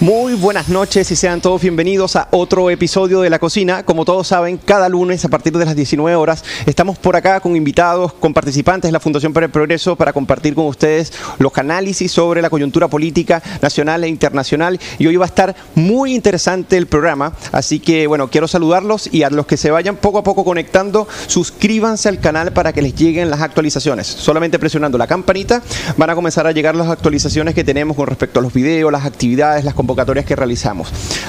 Muy buenas noches y sean todos bienvenidos a otro episodio de La Cocina. Como todos saben, cada lunes a partir de las 19 horas estamos por acá con invitados, con participantes de la Fundación para el Progreso para compartir con ustedes los análisis sobre la coyuntura política nacional e internacional. Y hoy va a estar muy interesante el programa, así que bueno, quiero saludarlos y a los que se vayan poco a poco conectando, suscríbanse al canal para que les lleguen las actualizaciones. Solamente presionando la campanita van a comenzar a llegar las actualizaciones que tenemos con respecto a los videos, las actividades, las convocatorias que realizamos.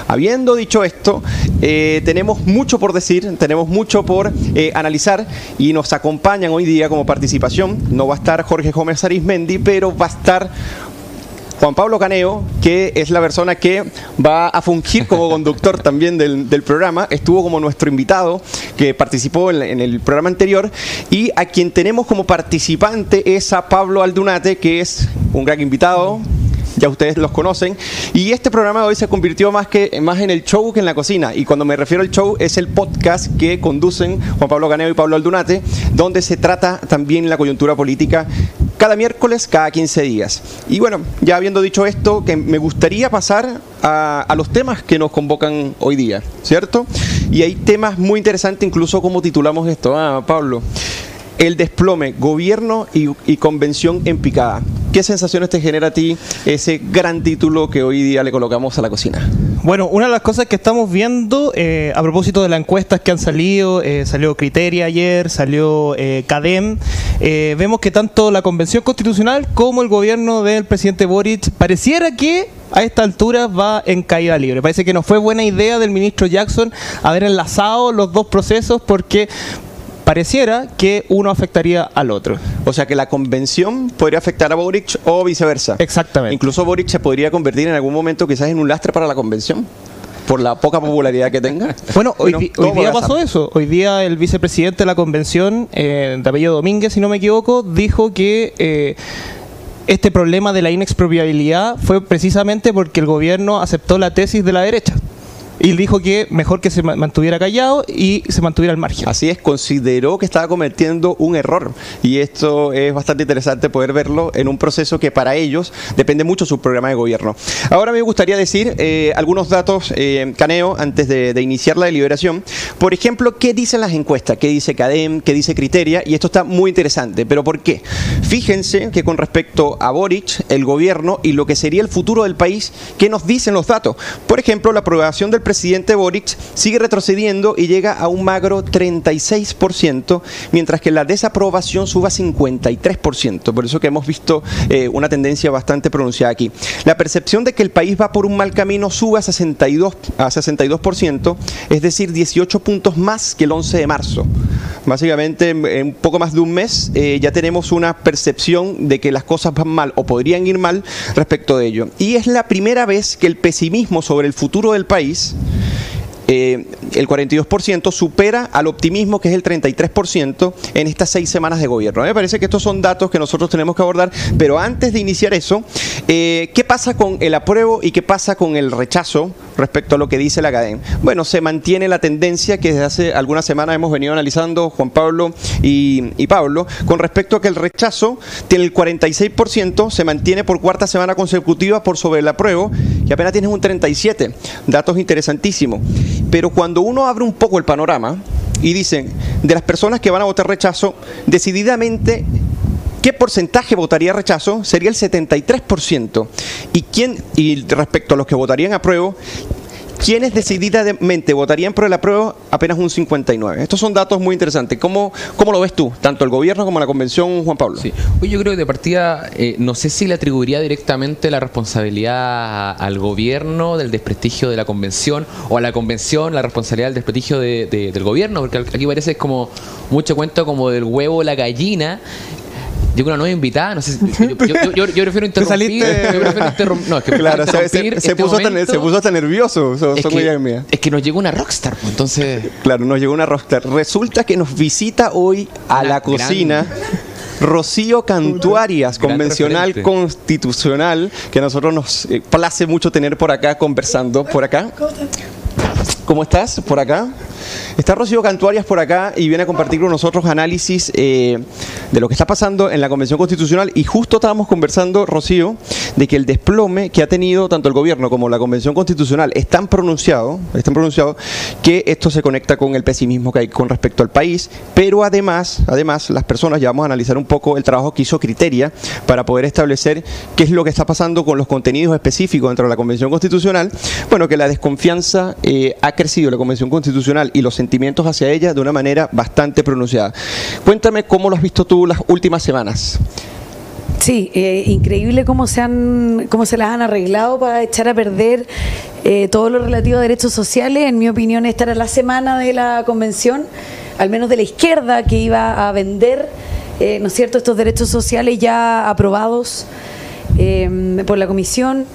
Habiendo dicho esto, eh, tenemos mucho por decir, tenemos mucho por eh, analizar y nos acompañan hoy día como participación. No va a estar Jorge Gómez Arismendi, pero va a estar Juan Pablo Caneo, que es la persona que va a fungir como conductor también del, del programa, estuvo como nuestro invitado que participó en, en, el programa anterior y a quien tenemos como participante es a Pablo Aldunate, que es un gran invitado, ya ustedes los conocen. Y este programa hoy se convirtió más, que, más en el show que en la cocina. Y cuando me refiero al show es el podcast que conducen Juan Pablo Ganeo y Pablo Aldunate, donde se trata también la coyuntura política cada miércoles, cada 15 días. Y bueno, ya habiendo dicho esto, que me gustaría pasar a, a, los temas que nos convocan hoy día, ¿cierto? Y hay temas muy interesantes, incluso como titulamos esto, ah, Pablo. El desplome, gobierno y, convención en picada. ¿Qué sensaciones te genera a ti ese gran título que hoy día le colocamos a la cocina? Bueno, una de las cosas que estamos viendo eh, a propósito de las encuestas que han salido, eh, salió Criteria ayer, salió eh, CADEM, vemos que tanto la Convención Constitucional como el gobierno del presidente Boric pareciera que a esta altura va en caída libre. Parece que no fue buena idea del ministro Jackson haber enlazado los dos procesos porque pareciera que uno afectaría al otro. O sea que la convención podría afectar a Boric o viceversa. Exactamente. Incluso Boric se podría convertir en algún momento quizás en un lastre para la convención por la poca popularidad que tenga. Bueno, hoy, bueno, hoy día pasó eso. Hoy día el vicepresidente de la convención, eh, de apellido Domínguez, si no me equivoco, dijo que... Eh, este problema de la inexpropiabilidad fue precisamente porque el gobierno aceptó la tesis de la derecha y dijo que mejor que se mantuviera callado y se mantuviera al margen. Así es, consideró que estaba cometiendo un error y esto es bastante interesante poder verlo en un proceso que para ellos depende mucho su programa de gobierno. Ahora me gustaría decir eh, algunos datos, eh, Caneo, antes de, de, iniciar la deliberación. Por ejemplo, ¿qué dicen las encuestas? ¿Qué dice CADEM? ¿Qué dice Criteria? Y esto está muy interesante. ¿Pero por qué? Fíjense que con respecto a Boric, el gobierno y lo que sería el futuro del país, ¿qué nos dicen los datos? Por ejemplo, la aprobación del presidente Boric sigue retrocediendo y llega a un magro 36%, mientras que la desaprobación suba a 53%. Por eso que hemos visto eh, una tendencia bastante pronunciada aquí. La percepción de que el país va por un mal camino sube a 62%, a 62% es decir, 18 puntos más que el 11 de marzo. Básicamente, en poco más de un mes eh, ya tenemos una percepción de que las cosas van mal o podrían ir mal respecto de ello. Y es la primera vez que el pesimismo sobre el futuro del país eh, el 42% supera al optimismo que es el 33% en estas seis semanas de gobierno. Me parece que estos son datos que nosotros tenemos que abordar, pero antes de iniciar eso, eh, ¿qué pasa con el apruebo y qué pasa con el rechazo respecto a lo que dice la cadena? Bueno, se mantiene la tendencia que desde hace algunas semanas hemos venido analizando Juan Pablo y, y Pablo con respecto a que el rechazo tiene el 46%, se mantiene por cuarta semana consecutiva por sobre el apruebo y apenas tienes un 37%. Datos interesantísimos. Pero cuando uno abre un poco el panorama y dicen, de las personas que van a votar rechazo, decididamente ¿Qué porcentaje votaría rechazo? Sería el 73%. ¿Y quién, y respecto a los que votarían apruebo, quienes decididamente votarían por el apruebo apenas un 59. Estos son datos muy interesantes. ¿Cómo, cómo lo ves tú, tanto el gobierno como la convención, Juan Pablo? Sí. Yo creo que de partida, eh, no sé si le atribuiría directamente la responsabilidad al gobierno del desprestigio de la convención o a la convención la responsabilidad del desprestigio de, de, del gobierno, porque aquí parece como mucho cuento como del huevo la gallina yo con una nueva invitada, no sé si, yo, yo, yo, yo, prefiero interrumpir. Yo prefiero interrumpir. No, es que claro, se, se, este puso tan, se puso hasta nervioso. Son, es, son que, es que nos llegó una rockstar, entonces. Claro, nos llegó una rockstar. Resulta que nos visita hoy a la, la cocina. Rocío Cantuarias, convencional constitucional, que a nosotros nos place mucho tener por acá conversando. Por acá. ¿Cómo estás? Por acá. Está Rocío Cantuarias por acá y viene a compartir con nosotros análisis eh, de lo que está pasando en la Convención Constitucional y justo estábamos conversando, Rocío, de que el desplome que ha tenido tanto el gobierno como la Convención Constitucional es tan pronunciado, es tan pronunciado que esto se conecta con el pesimismo que hay con respecto al país, pero además, además las personas, ya vamos a analizar un poco el trabajo que hizo Criteria para poder establecer qué es lo que está pasando con los contenidos específicos dentro de la Convención Constitucional, bueno, que la desconfianza eh, ha crecido la Convención Constitucional y los sentimientos hacia ella de una manera bastante pronunciada. Cuéntame cómo lo has visto tú las últimas semanas. Sí, eh, increíble cómo se han, cómo se las han arreglado para echar a perder eh, todo lo relativo a derechos sociales. En mi opinión, esta era la semana de la convención, al menos de la izquierda, que iba a vender, eh, ¿no es cierto?, estos derechos sociales ya aprobados por la comisión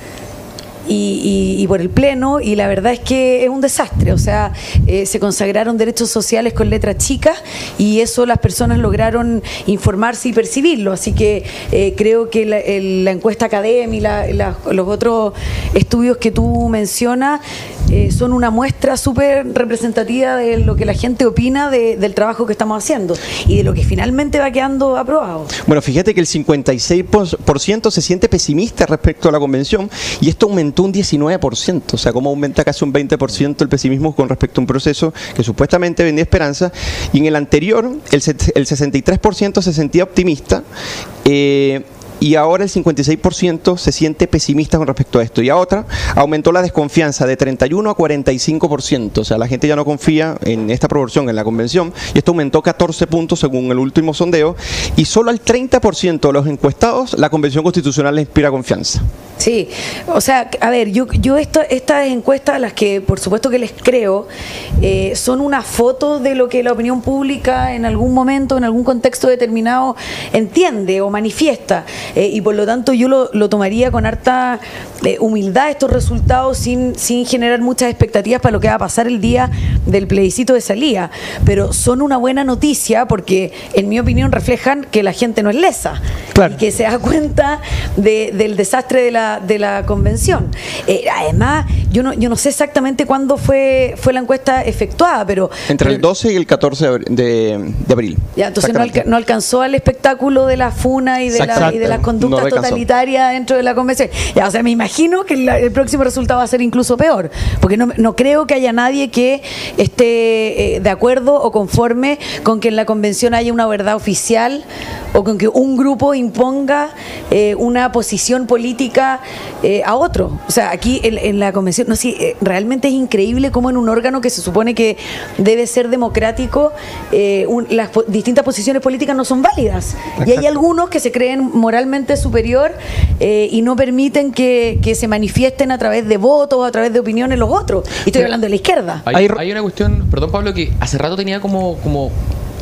y, por el Pleno, y la verdad es que es un desastre. O sea, eh, se consagraron derechos sociales con letras chicas y eso las personas lograron informarse y percibirlo. Así que eh, creo que la, la encuesta académica y los otros estudios que tú mencionas eh, son una muestra súper representativa de lo que la gente opina de, del trabajo que estamos haciendo y de lo que finalmente va quedando aprobado. Bueno, fíjate que el 56% se siente pesimista respecto a la convención y esto aumentó un 19%, o sea, como aumenta casi un 20% el pesimismo con respecto a un proceso que supuestamente vendía esperanza, y en el anterior el, el 63% se sentía optimista. Eh, y ahora el 56% se siente pesimista con respecto a esto. Y a otra, aumentó la desconfianza de 31 a 45%. O sea, la gente ya no confía en esta proporción en la convención. Y esto aumentó 14 puntos según el último sondeo. Y solo al 30% de los encuestados la convención constitucional le inspira confianza. Sí, o sea, a ver, yo, yo esto, estas encuestas, las que por supuesto que les creo, eh, son una foto de lo que la opinión pública en algún momento, en algún contexto determinado, entiende o manifiesta. Eh, y por lo tanto yo lo, lo tomaría con harta eh, humildad estos resultados sin, sin generar muchas expectativas para lo que va a pasar el día del plebiscito de salida. Pero son una buena noticia porque, en mi opinión, reflejan que la gente no es lesa y que se da cuenta de, del desastre de la, de la convención. Eh, además, yo no, yo no sé exactamente cuándo fue, fue la encuesta efectuada, pero... Entre el 12 y el 14 de, de abril. Ya, entonces no, alca no, alcanzó al espectáculo de la FUNA y de, la, y de las conductas no totalitarias dentro de la convención. Ya, o sea, me imagino que el, el, próximo resultado va a ser incluso peor, porque no, no creo que haya nadie que esté eh, de acuerdo o conforme con que en la convención haya una verdad oficial o con que un grupo imponga eh, una posición política eh, a otro. O sea, aquí en, en la convención, no sí, eh, realmente es increíble cómo en un órgano que se supone que debe ser democrático, eh, un, las po distintas posiciones políticas no son válidas. Exacto. Y hay algunos que se creen moralmente superior eh, y no permiten que, que, se manifiesten a través de votos o a través de opiniones los otros. Y estoy hablando de la izquierda. Hay, hay una cuestión, perdón Pablo, que hace rato tenía como, como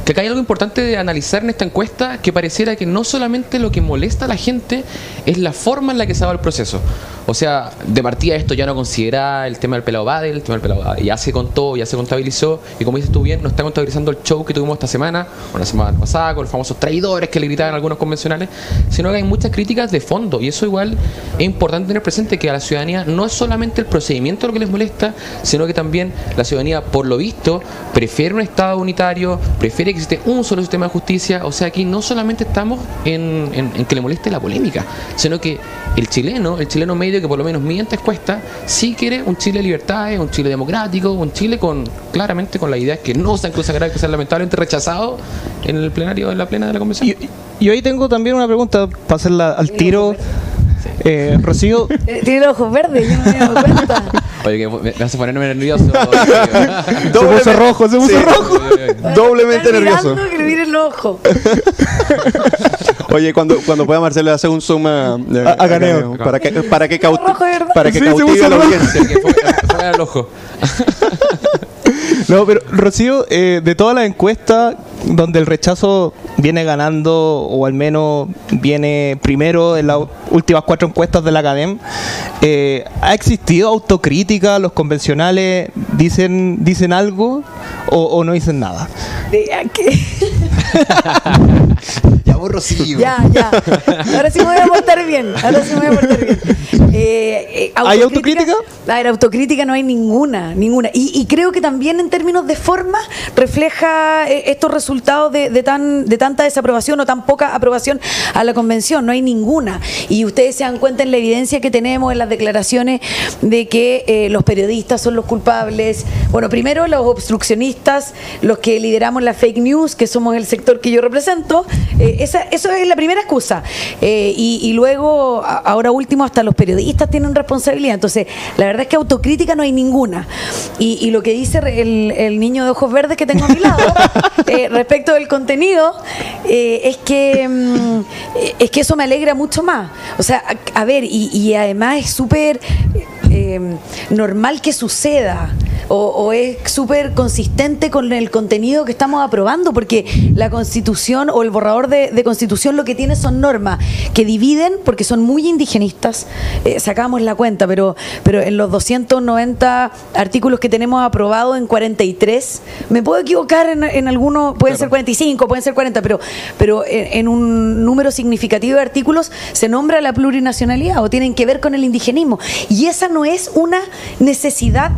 que acá hay algo importante de analizar en esta encuesta que pareciera que no solamente lo que molesta a la gente es la forma en la que se va el proceso. O sea, de partida esto ya no considera el tema del pelado Badel, el tema del pelado Badel. ya se contó, ya se contabilizó, y como dices tú bien, no está contabilizando el show que tuvimos esta semana, o la semana pasada, con los famosos traidores que le gritaban algunos convencionales, sino que hay muchas críticas de fondo, y eso igual es importante tener presente que a la ciudadanía no es solamente el procedimiento lo que les molesta, sino que también la ciudadanía, por lo visto, prefiere un Estado unitario, prefiere que existe un solo sistema de justicia, o sea, aquí no solamente estamos en, en, en que le moleste la polémica, sino que el chileno, el chileno medio que por lo menos mediante encuesta, sí quiere un Chile de libertades, un Chile democrático, un Chile con claramente con la idea que no se han consagrado, que se han lamentablemente rechazado en el plenario, en la plena de la convención. Y, y ahí tengo también una pregunta para hacerla al tiro. Eh, Rocío. Tiene los ojos verdes, yo no me he dado cuenta. Oye, que me, me hace ponerme nervioso. se puso rojo, se puso sí. rojo. Doblemente nervioso. que le miren los ojos. Oye, cuando, cuando pueda Marcelo le hace un zoom a, a, a Ganeo. Para que, para que, cauti para que sí, cautive a la audiencia. Que fuera el ojo. No, pero Rocío, eh, de todas las encuestas donde el rechazo viene ganando o al menos viene primero en las últimas cuatro encuestas de la Academia, eh, ¿ha existido autocrítica? ¿Los convencionales dicen dicen algo o, o no dicen nada? ¿De qué? ya Vamos, Rocío. Ya, ya. Ahora sí me voy a portar bien. Ahora sí me voy a portar bien. Eh, eh, ¿Hay autocrítica? A ver, autocrítica no hay ninguna, ninguna. Y, y creo que también en términos de forma refleja eh, estos resultados de, tan, de tanta desaprobación o tan poca aprobación a la convención. No hay ninguna. Y ustedes se dan cuenta en la evidencia que tenemos en las declaraciones de que eh, los periodistas son los culpables. Bueno, primero los obstruccionistas, los que lideramos la fake news, que somos el sector que yo represento. eh, esa, eso es la primera excusa. Y, luego, ahora último, hasta los periodistas tienen responsabilidad. Entonces, la verdad es que autocrítica no hay ninguna. Y, y lo que dice el, el niño de ojos verdes que tengo a mi lado eh, respecto del contenido eh, es que mm, es que eso me alegra mucho más. O sea, a, a ver, y, y además es súper eh, normal que suceda. O, o es súper consistente con el contenido que estamos aprobando, porque la constitución o el borrador de, de constitución lo que tiene son normas que dividen, porque son muy indigenistas, eh, sacamos la cuenta, pero, pero en los 290 artículos que tenemos aprobados en 43, me puedo equivocar en, en algunos, pueden ser 45, pueden ser 40, pero, pero en, en un número significativo de artículos se nombra la plurinacionalidad o tienen que ver con el indigenismo. Y esa no es una necesidad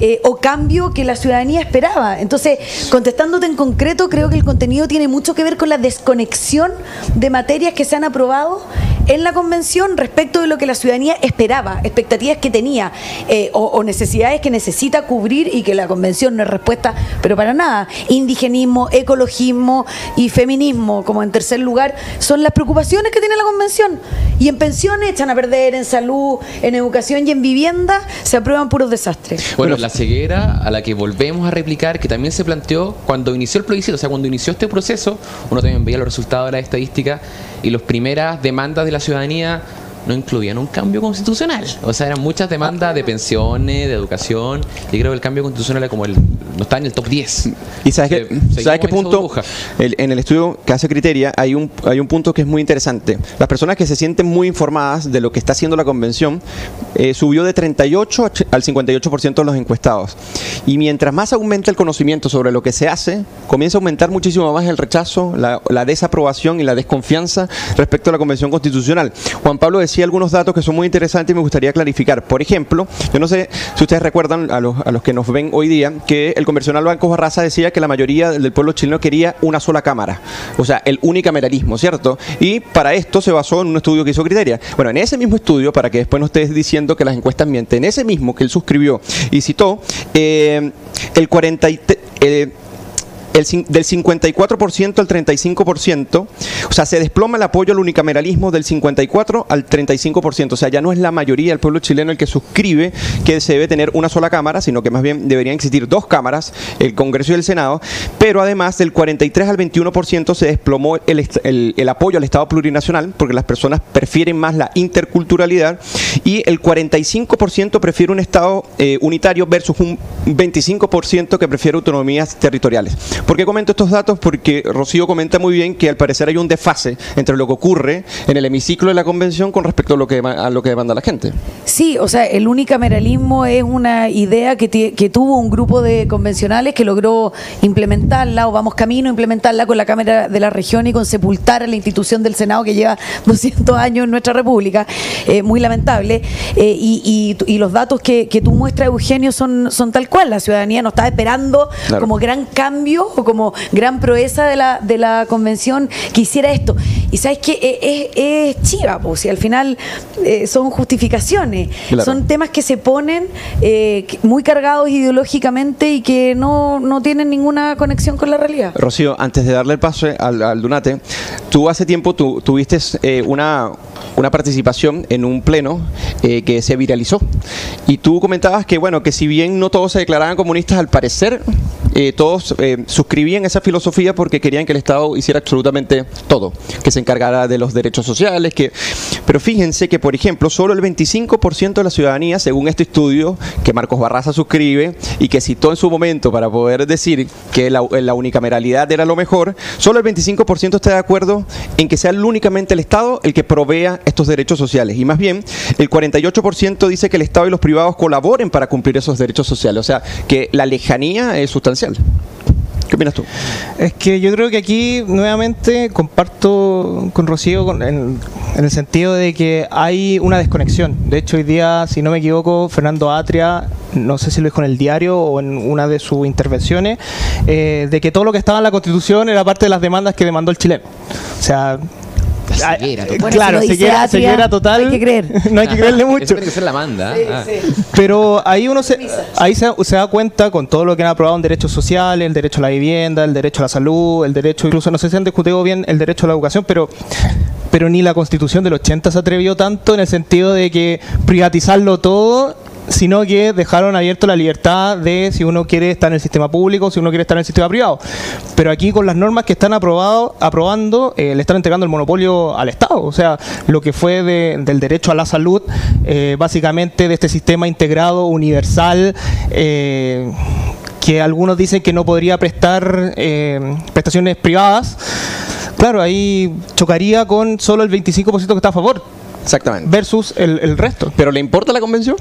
eh, o cambio que la ciudadanía esperaba. Entonces, contestándote en concreto, creo que el contenido tiene mucho que ver con la desconexión de materias que se han aprobado en la convención respecto de lo que la ciudadanía esperaba, expectativas que tenía eh, o, o necesidades que necesita cubrir y que la convención no es respuesta, pero para nada. Indigenismo, ecologismo y feminismo, como en tercer lugar, son las preocupaciones que tiene la convención. Y en pensiones echan a perder, en salud, en educación y en vivienda se aprueban puros desastres. Bueno, la ceguera a la que volvemos a replicar, que también se planteó cuando inició el plebiscito, o sea, cuando inició este proceso, uno también veía los resultados de la estadística y las primeras demandas de la ciudadanía no incluían un cambio constitucional. O sea, eran muchas demandas de pensiones, de educación, y creo que el cambio constitucional era como el. no está en el top 10. Y sabes Eh, qué, seguimos ¿sabes qué punto? El- en el estudio que hace Criteria hay un, hay un punto que es muy interesante. Las personas que se sienten muy informadas de lo que está haciendo la convención eh, subió de 38 a ch- al 58% de los encuestados. Y mientras más aumenta el conocimiento sobre lo que se hace, comienza a aumentar muchísimo más el rechazo, la, la desaprobación y la desconfianza respecto a la convención constitucional. Juan Pablo decía algunos datos que son muy interesantes y me gustaría clarificar. Por ejemplo, yo no sé si ustedes recuerdan a los, que nos ven hoy día que el convencional Banco Barraza decía que la mayoría del pueblo chileno quería una sola cámara, o sea, el unicameralismo, ¿cierto? Y para esto se basó en un estudio que hizo Criteria. Bueno, en ese mismo estudio, para que después no estés diciendo que las encuestas mienten, en ese mismo que él suscribió y citó, eh, el 40 y te- eh, el del 54% al 35%, o sea, se desploma el apoyo al unicameralismo del 54 al 35%, o sea, ya no es la mayoría del pueblo chileno el que suscribe que se debe tener una sola cámara, sino que más bien deberían existir dos cámaras, el Congreso y el Senado, pero además del 43 al 21% se desplomó el apoyo al Estado plurinacional, porque las personas prefieren más la interculturalidad, y el 45% prefiere un Estado eh, unitario versus un 25% que prefiere autonomías territoriales. ¿Por qué comento estos datos? Porque Rocío comenta muy bien que al parecer hay un desfase entre lo que ocurre en el hemiciclo de la convención con respecto a lo que, a lo que demanda la gente. Sí, o sea, el unicameralismo es una idea que tuvo un grupo de convencionales que logró implementarla o vamos camino a implementarla con la Cámara de la Región y con sepultar a la institución del Senado que lleva 200 años en nuestra República. Eh, muy lamentable. Eh, y, y- y los datos que, que tú muestras, Eugenio, son, son tal cual. La ciudadanía nos está esperando Claro. como gran cambio o como gran proeza de la, de la convención que hiciera esto. Y sabes que es, es chiva, pues, y al final eh, son justificaciones, Claro. son temas que se ponen eh, muy cargados ideológicamente y que no, no tienen ninguna conexión con la realidad. Rocío, antes de darle el paso al, al Dunate, tú hace tiempo tú, tuviste eh, una, una participación en un pleno eh, que se viralizó. Y tú comentabas que, bueno, que si bien no todos se declaraban comunistas, al parecer eh, todos eh, suscribían esa filosofía porque querían que el Estado hiciera absolutamente todo, que se encargara de los derechos sociales, que... Pero fíjense que, por ejemplo, solo el 25% de la ciudadanía, según este estudio que Marcos Barraza suscribe y que citó en su momento para poder decir que la, la unicameralidad era lo mejor, solo el 25% está de acuerdo en que sea únicamente el Estado el que provea estos derechos sociales. Y más bien, el 48% dice que el Estado y los privados colaboren para cumplir esos derechos sociales. O sea, que la lejanía es sustancial. ¿Qué opinas tú? Es que yo creo que aquí nuevamente comparto con Rocío en, en, el sentido de que hay una desconexión. De hecho, hoy día, si no me equivoco, Fernando Atria, no sé si lo dijo en el diario o en una de sus intervenciones, eh, de que todo lo que estaba en la Constitución era parte de las demandas que demandó el chileno. O sea, la ceguera total. Bueno, claro, si ceguera, Atria, ceguera total. no hay que creer. no hay que creerle Eso mucho. tiene que ser la manda. Sí, ah. sí. Pero ahí uno se, ahí se, se da cuenta con todo lo que han aprobado en derechos sociales, el derecho a la vivienda, el derecho a la salud, el derecho, incluso no sé si han discutido bien el derecho a la educación, pero pero ni la constitución del 80 se atrevió tanto en el sentido de que privatizarlo todo sino que dejaron abierto la libertad de si uno quiere estar en el sistema público, si uno quiere estar en el sistema privado. Pero aquí con las normas que están aprobado, aprobando, eh, le están entregando el monopolio al Estado. O sea, lo que fue de- del derecho a la salud, eh, básicamente de este sistema integrado, universal, eh, que algunos dicen que no podría prestar eh, prestaciones privadas. Claro, ahí chocaría con solo el 25% que está a favor Exactamente. versus el, el resto. ¿Pero le importa la convención?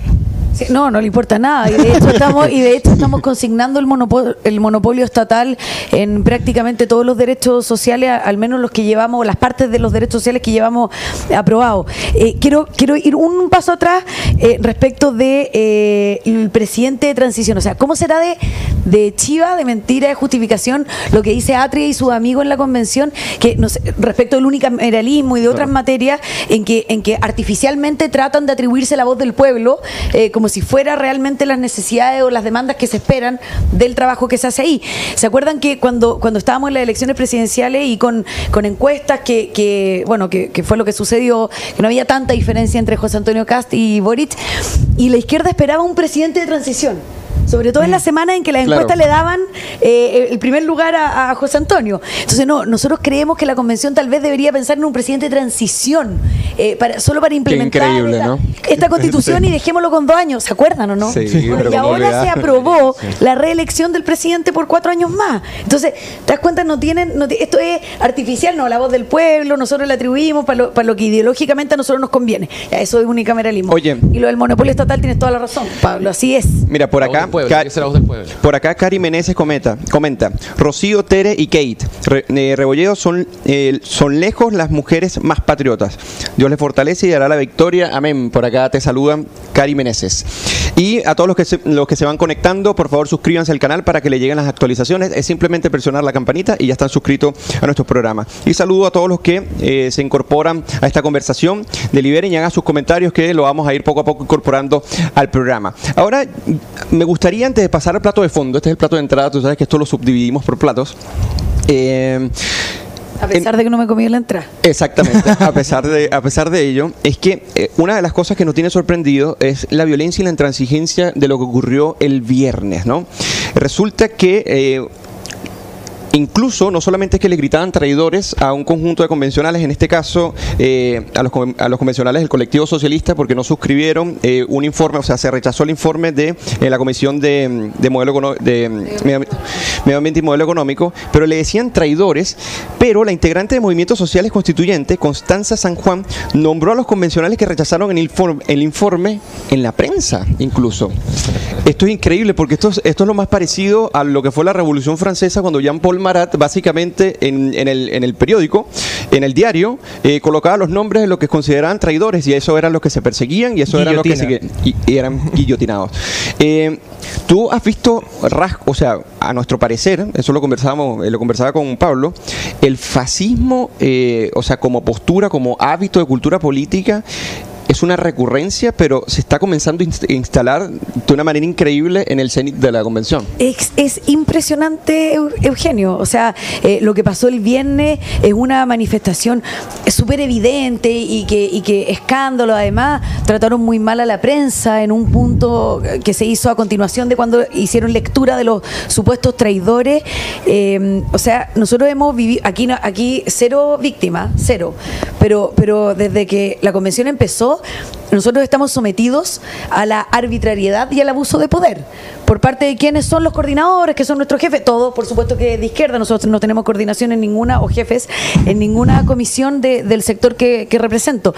Sí, no, no le importa nada. Y de hecho estamos, y de hecho estamos consignando el monopolio, el monopolio estatal en prácticamente todos los derechos sociales, al menos los que llevamos, las partes de los derechos sociales que llevamos aprobados. Eh, quiero, quiero ir un paso atrás eh, respecto de eh, el presidente de transición. O sea, ¿cómo será de, de chiva, de mentira, de justificación lo que dice Atria y sus amigos en la convención, que no sé, respecto del unicameralismo y de otras materias en que, en que artificialmente tratan de atribuirse la voz del pueblo eh, como si fuera realmente las necesidades o las demandas que se esperan del trabajo que se hace ahí. ¿Se acuerdan que cuando, cuando estábamos en las elecciones presidenciales y con, con encuestas que, que, bueno, que, que fue lo que sucedió, que no había tanta diferencia entre José Antonio Cast y Boric, y la izquierda esperaba un presidente de transición? Sobre todo en la semana en que las Claro. encuestas le daban eh, el primer lugar a, a José Antonio. Entonces, no, nosotros creemos que la convención tal vez debería pensar en un presidente de transición, eh, para, solo para implementar increíble, esta, ¿no? esta constitución y dejémoslo con dos años, ¿se acuerdan o no? Sí, Bueno, pero y ahora se aprobó la reelección del presidente por cuatro años más. Entonces, ¿te das cuenta? No tienen, no esto es artificial, no, la voz del pueblo, nosotros la atribuimos para lo, para lo que ideológicamente a nosotros nos conviene. Ya, eso es unicameralismo. Oye. Y lo del monopolio estatal tienes toda la razón, Pablo, así es. Mira, por acá, pueblo, Ca- tiene que ser la voz del pueblo. por acá Cari Meneses comenta, comenta, Rocío, Tere y Kate, Re- eh, Rebolledo son, eh, son lejos las mujeres más patriotas. Dios les fortalece y dará la victoria. Amén. Por acá te saludan Cari Meneses. Y a todos los que, se, los que se van conectando, por favor suscríbanse al canal para que le lleguen las actualizaciones. Es simplemente presionar la campanita y ya están suscritos a nuestro programa. Y saludo a todos los que eh, se incorporan a esta conversación. Deliberen y hagan sus comentarios que lo vamos a ir poco a poco incorporando al programa. Ahora, me gustaría antes de pasar al plato de fondo, este es el plato de entrada, tú sabes que esto lo subdividimos por platos. Eh, A pesar de que no me comí la entrada. Exactamente, a pesar de, a pesar de ello, es que eh, una de las cosas que nos tiene sorprendido es la violencia y la intransigencia de lo que ocurrió el viernes, ¿no? Resulta que eh, Incluso, no solamente es que le gritaban traidores a un conjunto de convencionales, en este caso eh, a, los, convencionales del colectivo socialista, porque no suscribieron eh, un informe, o sea, se rechazó el informe de la Comisión de, de Modelo de Medio, Ambiente y Modelo Económico, pero le decían traidores, pero la integrante de Movimientos Sociales Constituyentes, Constanza San Juan, nombró a los convencionales que rechazaron el informe en la prensa, incluso. Esto es increíble porque esto es, esto es lo más parecido a lo que fue la Revolución Francesa cuando Jean-Paul Marat básicamente en, en el, en el periódico, en el diario, eh, colocaba los nombres de los que consideraban traidores y eso eran los que se perseguían y eso eran los que se, Guillotina. y, y eran guillotinados. Eh, Tú has visto o sea, a nuestro parecer, eso lo conversábamos, eh, lo conversaba con Pablo, el fascismo, eh, o sea, como postura, como hábito de cultura política, es una recurrencia, pero se está comenzando a inst- instalar de una manera increíble en el cenit de la convención. Es, es impresionante, Eu- Eugenio. O sea, eh, lo que pasó el viernes es una manifestación súper evidente y que, y que escándalo. Además, trataron muy mal a la prensa en un punto que se hizo a continuación de cuando hicieron lectura de los supuestos traidores. Eh, o sea, nosotros hemos vivido, aquí, aquí cero víctimas, cero. Pero, pero desde que la convención empezó, nosotros estamos sometidos a la arbitrariedad y al abuso de poder por parte de quienes son los coordinadores, que son nuestros jefes, todos por supuesto que de izquierda, nosotros no tenemos coordinación en ninguna, o jefes, en ninguna comisión de- del sector que, represento.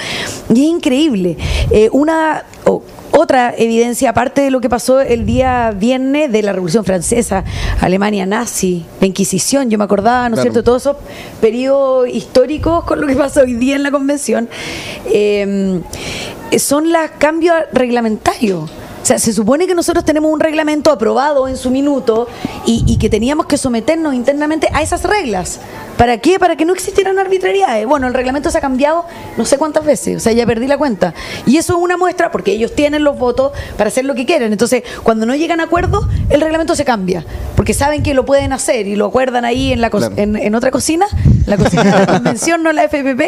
Y es increíble. Eh, una, otra evidencia, aparte de lo que pasó el día viernes de la Revolución Francesa, Alemania nazi, la Inquisición, yo me acordaba, ¿no es Claro. cierto?, todos esos periodos históricos con lo que pasa hoy día en la convención, eh, son los cambios reglamentarios. O sea, se supone que nosotros tenemos un reglamento aprobado en su minuto y, y que teníamos que someternos internamente a esas reglas. ¿Para qué? Para que no existieran arbitrariedades. Bueno, el reglamento se ha cambiado no sé cuántas veces, o sea, ya perdí la cuenta. Y eso es una muestra porque ellos tienen los votos para hacer lo que quieren. Entonces, cuando no llegan a acuerdos, el reglamento se cambia, porque saben que lo pueden hacer y lo acuerdan ahí en, la Claro. en, en otra cocina, la cocina de la convención, no la FPP,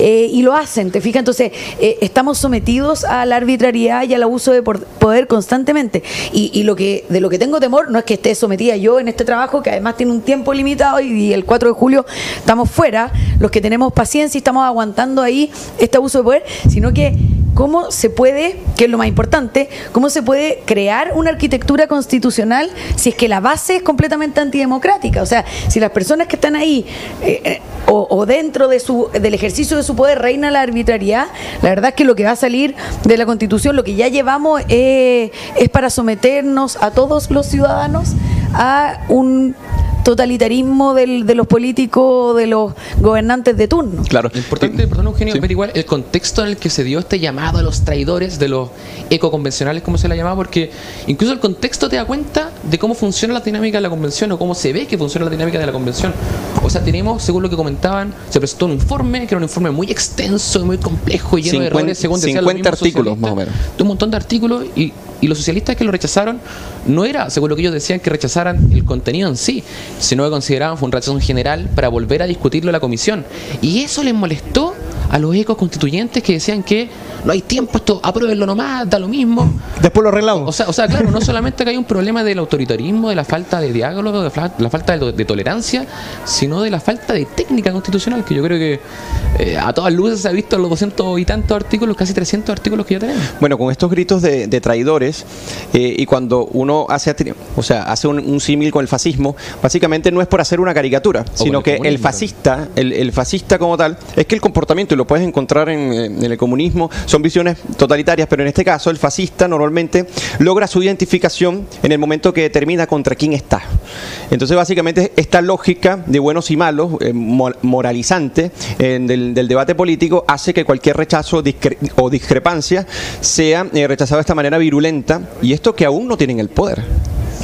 eh, y lo hacen, ¿te fijas? Entonces, eh, estamos sometidos a la arbitrariedad y al abuso de poder constantemente. Y, y lo que de lo que tengo temor no es que esté sometida yo en este trabajo, que además tiene un tiempo limitado y, y el 4 de julio estamos fuera, los que tenemos paciencia y estamos aguantando ahí este abuso de poder, sino que cómo se puede, que es lo más importante, cómo se puede crear una arquitectura constitucional si es que la base es completamente antidemocrática. O sea, si las personas que están ahí eh, eh, o, dentro de su, del ejercicio de su poder reina la arbitrariedad, la verdad es que lo que va a salir de la constitución, lo que ya llevamos eh, es para someternos a todos los ciudadanos a un totalitarismo del- de los políticos, de los gobernantes de turno. Claro. Importante, perdón Eugenio, Sí. ver igual el contexto en el que se dio este llamado a los traidores de los ecoconvencionales, como se la llamaba, porque incluso el contexto te da cuenta de cómo funciona la dinámica de la convención o cómo se ve que funciona la dinámica de la convención. O sea, tenemos, según lo que comentaban, se presentó un informe, que era un informe muy extenso y muy complejo y lleno de 50 errores, según decían los 50 mismos artículos, más o menos. de un montón de artículos y, y los socialistas que lo rechazaron no era, según lo que ellos decían, que rechazaran el contenido en sí, sino que consideraban fue un rechazo en general para volver a discutirlo en la comisión. Y eso les molestó a los ecos constituyentes que decían que no hay tiempo, esto apruébenlo nomás, da lo mismo. Después lo arreglamos. O sea, o sea, claro, no solamente que hay un problema del autoritarismo, de la falta de diálogo, de la fa- la falta de, de tolerancia, sino de la falta de técnica constitucional, que yo creo que eh, a todas luces se ha visto en los 200 y tantos artículos, casi 300 artículos que ya tenemos. Bueno, con estos gritos de, de traidores eh, y cuando uno hace, o sea, hace un, un símil con el fascismo, básicamente no es por hacer una caricatura, sino el que el fascista, el, el fascista como tal, es que el comportamiento, y lo puedes encontrar en, eh, en el comunismo, son visiones totalitarias, pero en este caso el fascista normalmente logra su identificación en el momento que determina contra quién está. Entonces, básicamente, esta lógica de buenos y malos, eh, mo- moralizante, del, del debate político, hace que cualquier rechazo discre- o discrepancia sea eh, rechazado de esta manera virulenta, y esto que aún no tienen el poder.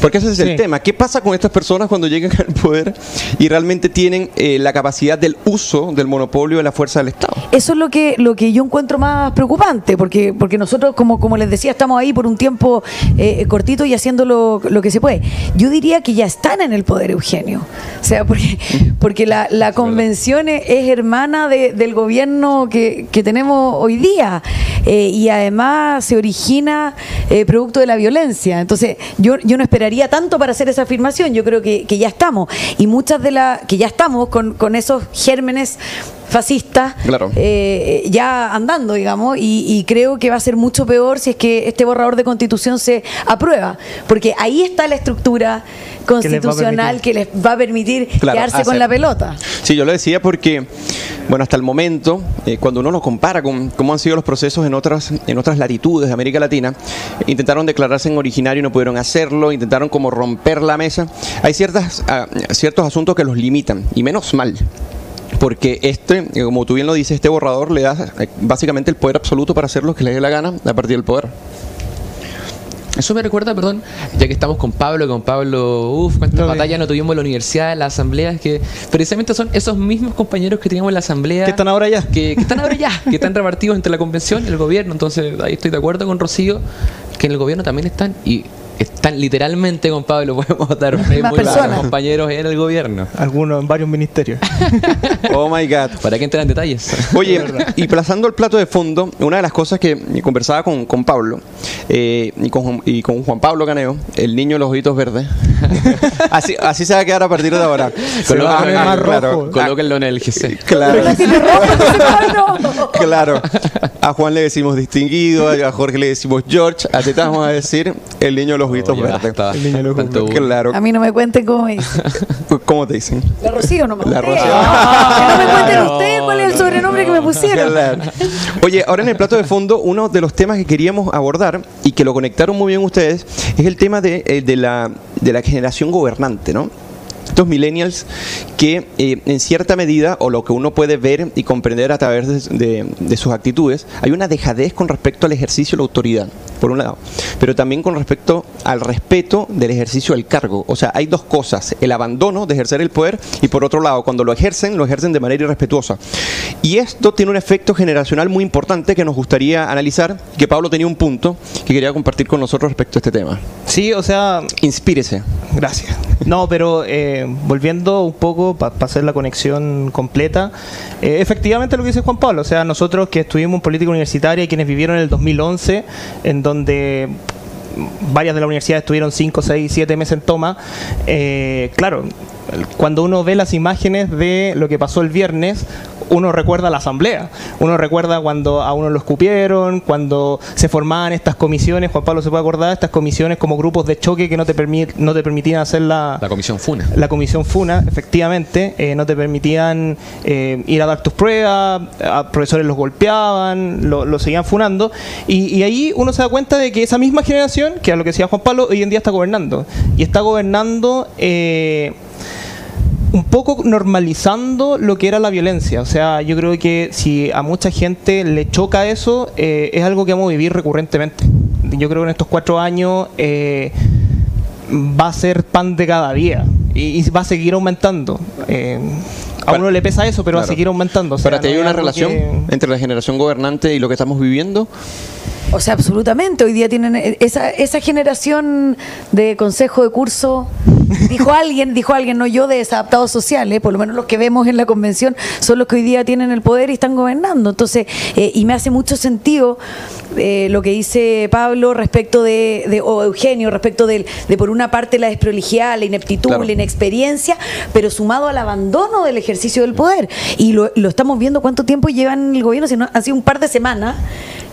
Porque ese es el tema. ¿Qué pasa con estas personas cuando llegan al poder y realmente tienen eh, la capacidad del uso del monopolio de la fuerza del Estado? Eso es lo que, lo que yo encuentro más preocupante, porque, porque nosotros, como, como les decía, estamos ahí por un tiempo eh, cortito y haciendo lo, lo que se puede. Yo diría que ya están en el poder, Eugenio. O sea, porque, porque la, la convención es, es hermana de- del gobierno que, que tenemos hoy día eh, y además se origina eh, producto de la violencia. Entonces, yo, yo no esperaría tanto para hacer esa afirmación. Yo creo que, que ya estamos. Y muchas de las que ya estamos con, con esos gérmenes fascistas Claro. eh, ya andando, digamos, y, y creo que va a ser mucho peor si es que este borrador de constitución se aprueba, porque ahí está la estructura constitucional que les va a permitir Claro, quedarse con la pelota. Sí, yo lo decía porque, bueno, hasta el momento, eh, cuando uno lo compara con cómo han sido los procesos en otras, en otras latitudes de América Latina, intentaron declararse en originario y no pudieron hacerlo, intentaron como romper la mesa. Hay ciertas, ah, ciertos asuntos que los limitan, y menos mal. Porque este, como tú bien lo dices, este borrador le da eh, básicamente el poder absoluto para hacer lo que le dé la gana a partir del poder. Eso me recuerda, perdón, ya que estamos con Pablo, con Pablo, uff, cuántas batallas no tuvimos en la universidad, en las asambleas, que precisamente son esos mismos compañeros que teníamos en la asamblea. Que están ahora ya. Que, que están ahora ya, que están repartidos entre la convención y el gobierno. Entonces, ahí estoy de acuerdo con Rocío, que en el gobierno también están, y están literalmente con Pablo, podemos dar fe mismas muy buenos personas. compañeros en el gobierno. Algunos en varios ministerios. Oh my God. Para que entren en detalles. Oye, y plazando el plato de fondo, una de las cosas que conversaba con, con Pablo eh, y, con, y con Juan Pablo Caneo, el niño de los ojitos verdes, así, así se va a quedar a partir de ahora. Poner más claro, rojo. Colóquenlo en el GC. Claro, claro. A Juan le decimos distinguido, a Jorge le decimos George, a ti te vamos a decir el niño de los ojitos ya verdes. basta. El niño de los Claro. A mí no me cuenten cómo me dicen. ¿Cómo te dicen? La Rocío nomás. La ustedes. Rocío. No, que no me cuenten ustedes cuál es el sobrenombre que me pusieron. Claro. Oye, ahora en el plato de fondo, uno de los temas que queríamos abordar y que lo conectaron muy bien ustedes es el tema de, eh, de la, de la generación gobernante, ¿no? Estos millennials que eh, en cierta medida, o lo que uno puede ver y comprender a través de, de- de sus actitudes, hay una dejadez con respecto al ejercicio de la autoridad, por un lado, pero también con respecto al respeto del ejercicio del cargo. O sea, hay dos cosas, el abandono de ejercer el poder y por otro lado, cuando lo ejercen, lo ejercen de manera irrespetuosa. Y esto tiene un efecto generacional muy importante que nos gustaría analizar, que Pablo tenía un punto que quería compartir con nosotros respecto a este tema. Sí, o sea, Inspírese. Gracias. No, pero eh, volviendo un poco para hacer la conexión completa, eh, efectivamente lo que dice Juan Pablo, o sea, nosotros que estuvimos en política universitaria y quienes vivieron en el 2011, en donde varias de las universidades estuvieron 5, 6, 7 meses en toma, eh, claro, cuando uno ve las imágenes de lo que pasó el viernes, uno recuerda la asamblea, uno recuerda cuando a uno lo escupieron, cuando se formaban estas comisiones, Juan Pablo se puede acordar, estas comisiones como grupos de choque que no te, permi- no te permitían hacer la, La comisión FUNA. la comisión FUNA, efectivamente, eh, no te permitían eh, ir a dar tus pruebas, a profesores los golpeaban, lo, lo seguían funando, y, y ahí uno se da cuenta de que esa misma generación, que a lo que decía Juan Pablo, hoy en día está gobernando, y está gobernando... eh, un poco normalizando lo que era la violencia. O sea, yo creo que si a mucha gente le choca eso, eh, es algo que vamos a vivir recurrentemente. Yo creo que en estos cuatro años eh, va a ser pan de cada día y, y va a seguir aumentando. Eh, a uno le pesa eso, pero va a seguir aumentando. O sea, ¿Para ti no hay una relación que- entre la generación gobernante y lo que estamos viviendo? O sea, absolutamente. Hoy día tienen eh, esa, esa generación de consejo de curso. Dijo alguien, dijo alguien, no yo, de desadaptados sociales, por lo menos los que vemos en la convención, son los que hoy día tienen el poder y están gobernando. Entonces, eh, y me hace mucho sentido eh, lo que dice Pablo respecto de, de- o Eugenio, respecto del- de, por una parte, la desprolijidad, la ineptitud, Claro. la inexperiencia, pero sumado al abandono del ejercicio del poder. Y lo, lo estamos viendo cuánto tiempo llevan el gobierno, si no, han sido un par de semanas,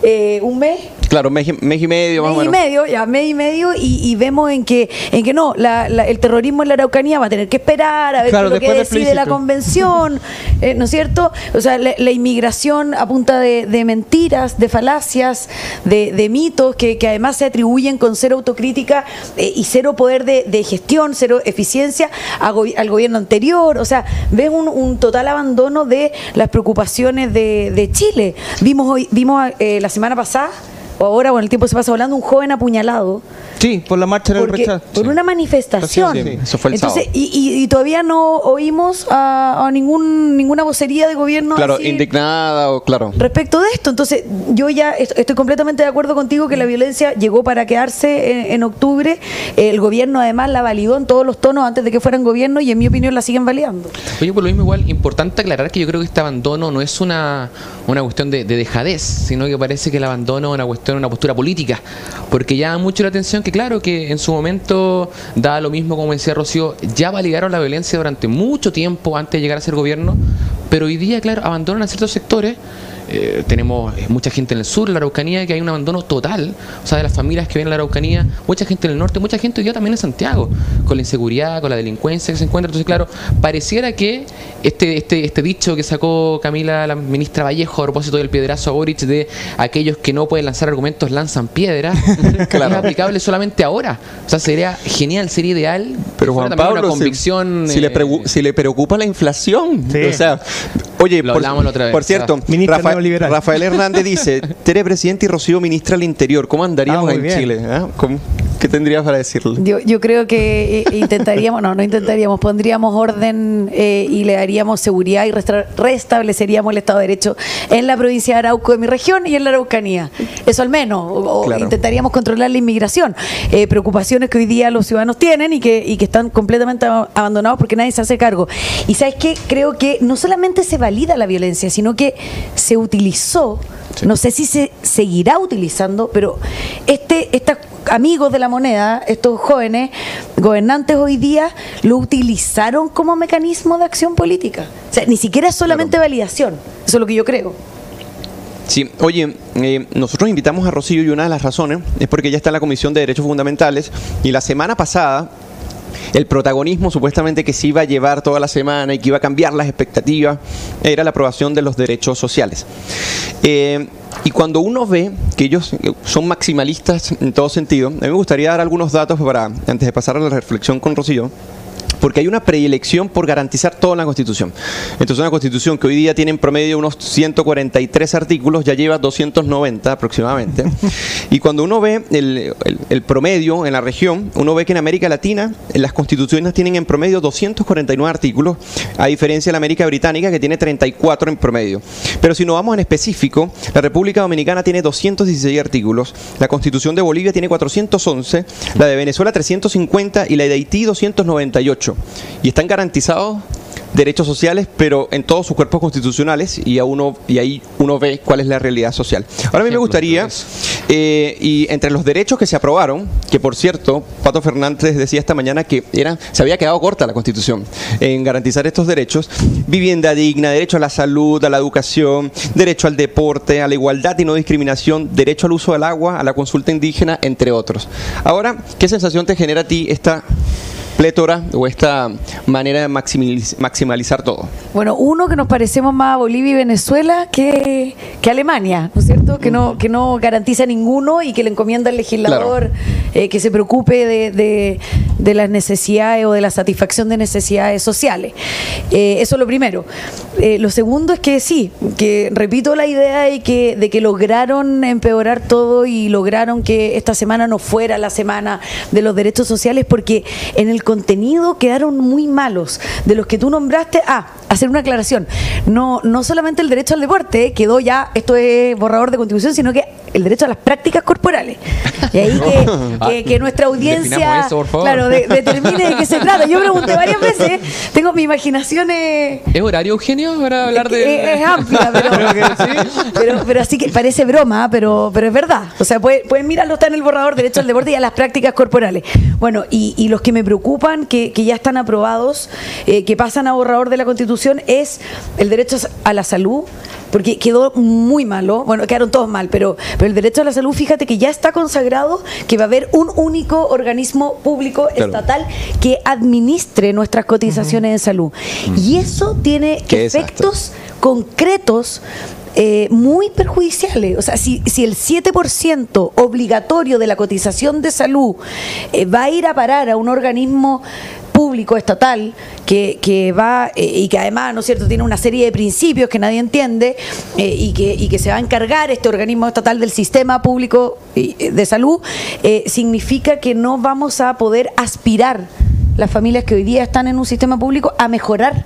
eh, un mes Claro, mes, y- mes y medio más o mes y medio, ya mes y medio, y, y vemos en que, en que no, la- la- el terrorismo en la Araucanía va a tener que esperar a ver Claro, qué es lo que decide la convención, eh, ¿no es cierto? O sea, la, la inmigración a punta de, de mentiras, de falacias, de, de mitos que, que además se atribuyen con cero autocrítica eh, y cero poder de, de gestión, cero eficiencia a gobi- al gobierno anterior. O sea, ves un, un total abandono de las preocupaciones de, de Chile. Vimos hoy, vimos eh, la semana pasada, o ahora, bueno, el tiempo se pasa volando, un joven apuñalado Sí, por la marcha del rechazo. por Sí. una manifestación. Sí, sí, eso fue el Entonces, sábado. y, y- y todavía no oímos a, a ningún ninguna vocería de gobierno Claro, así indignada o claro. respecto de esto. Entonces, yo ya est- estoy completamente de acuerdo contigo que la violencia llegó para quedarse en, en octubre. El gobierno además la validó en todos los tonos antes de que fueran gobierno y en mi opinión la siguen validando. Oye, por lo mismo igual, importante aclarar que yo creo que este abandono no es una, una cuestión de, de dejadez, sino que parece que el abandono es una cuestión, una postura política, porque llama mucho la atención que claro que en su momento da lo mismo como decía Rocío, ya validaron la violencia durante mucho tiempo antes de llegar a ser gobierno, pero hoy día, claro, abandonan a ciertos sectores. Eh, tenemos eh, mucha gente en el sur, en la Araucanía, que hay un abandono total, o sea, de las familias que vienen a la Araucanía, mucha gente en el norte, mucha gente hoy día también en Santiago, con la inseguridad, con la delincuencia que se encuentra. Entonces, claro, pareciera que este, este, este dicho que sacó Camila, la ministra Vallejo, a propósito del piedrazo a Boric, de aquellos que no pueden lanzar argumentos lanzan piedras, Claro. es aplicable solamente ahora. O sea, sería genial, sería ideal. Pero Juan también Pablo, una si- convicción. si, le eh, pregu- si le preocupa la inflación, Sí. o sea, oye, Lo por, otra vez, por cierto, o sea. Ministra Rafa- neoliberal. Rafael Hernández dice, Tere presidente y Rocío ministra al interior, ¿cómo andaríamos Ah, en bien. Chile? ah? ¿Cómo- ¿Qué tendrías para decirle? Yo, yo creo que eh, intentaríamos, no, no intentaríamos, pondríamos orden eh, y le daríamos seguridad y restableceríamos el Estado de Derecho en la provincia de Arauco de mi región y en la Araucanía. Eso al menos. O, Claro. intentaríamos controlar la inmigración. Eh, preocupaciones que hoy día los ciudadanos tienen y que, y que están completamente ab- abandonados porque nadie se hace cargo. Y sabes qué, creo que no solamente se valida la violencia, sino que se utilizó, no sé si se seguirá utilizando, pero este, estos amigos de la moneda, estos jóvenes gobernantes hoy día, lo utilizaron como mecanismo de acción política. O sea, ni siquiera es solamente validación. Eso es lo que yo creo. Sí, oye, eh, nosotros invitamos a Rocío y una de las razones es porque ella está en la Comisión de Derechos Fundamentales y la semana pasada el protagonismo supuestamente que se iba a llevar toda la semana y que iba a cambiar las expectativas era la aprobación de los derechos sociales. Eh, y cuando uno ve que ellos son maximalistas en todo sentido, a mí me gustaría dar algunos datos para, antes de pasar a la reflexión con Rocío, porque hay una preelección por garantizar toda la Constitución. Entonces una Constitución que hoy día tiene en promedio unos 143 artículos, ya lleva 290 aproximadamente. y cuando uno ve el, promedio en la región, uno ve que en América Latina las constituciones tienen en promedio 249 artículos, a diferencia de la América Británica que tiene 34 en promedio. Pero si nos vamos en específico, la República Dominicana tiene 216 artículos, la Constitución de Bolivia tiene 411, la de Venezuela 350 y la de Haití 298 y están garantizados derechos sociales, pero en todos sus cuerpos constitucionales y, a uno, y ahí uno ve cuál es la realidad social. Ahora a mí me gustaría, eh, y entre los derechos que se aprobaron, que por cierto, Pato Fernández decía esta mañana que eran, se había quedado corta la Constitución en garantizar estos derechos, vivienda digna, derecho a la salud, a la educación, derecho al deporte, a la igualdad y no discriminación, derecho al uso del agua, a la consulta indígena, entre otros. Ahora, ¿qué sensación te genera a ti esta plétora o esta manera de maximalizar todo? Bueno, uno que nos parecemos más a Bolivia y Venezuela que, que Alemania, ¿no es cierto? Que no, que no garantiza ninguno y que le encomienda al legislador eh, que se preocupe de, de, las necesidades o de la satisfacción de necesidades sociales. Eh, eso es lo primero. Eh, lo segundo es que sí, que repito la idea de que, de que lograron empeorar todo y lograron que esta semana no fuera la semana de los derechos sociales porque en el contenido quedaron muy malos. De los que tú nombraste, ah, hacer una aclaración. No, no solamente el derecho al deporte quedó ya, esto es borrador de contribución, sino que el derecho a las prácticas corporales. Y ahí que, nuestra audiencia claro, determine de qué se trata. Yo pregunté varias veces, tengo mi imaginación es... ¿Es horario, Eugenio, para hablar de...? Es, amplia, pero, pero, así que parece broma, pero, pero es verdad. O sea, pueden, pueden mirarlo, está en el borrador, derecho al deporte y a las prácticas corporales. Bueno, y, y los que me preocupan, que, que ya están aprobados, eh, que pasan a borrador de la Constitución, es el derecho a la salud, porque quedó muy malo, bueno, quedaron todos mal, pero, pero el derecho a la salud, fíjate que ya está consagrado que va a haber un único organismo público estatal que administre nuestras cotizaciones en salud. Y eso tiene efectos concretos eh, muy perjudiciales. O sea, si, si el 7% obligatorio de la cotización de salud eh, va a ir a parar a un organismo público estatal que, que va eh, y que además, ¿no es cierto?, tiene una serie de principios que nadie entiende eh, y, que, y que se va a encargar este organismo estatal del sistema público eh, de salud, significa que no vamos a poder aspirar las familias que hoy día están en un sistema público a mejorar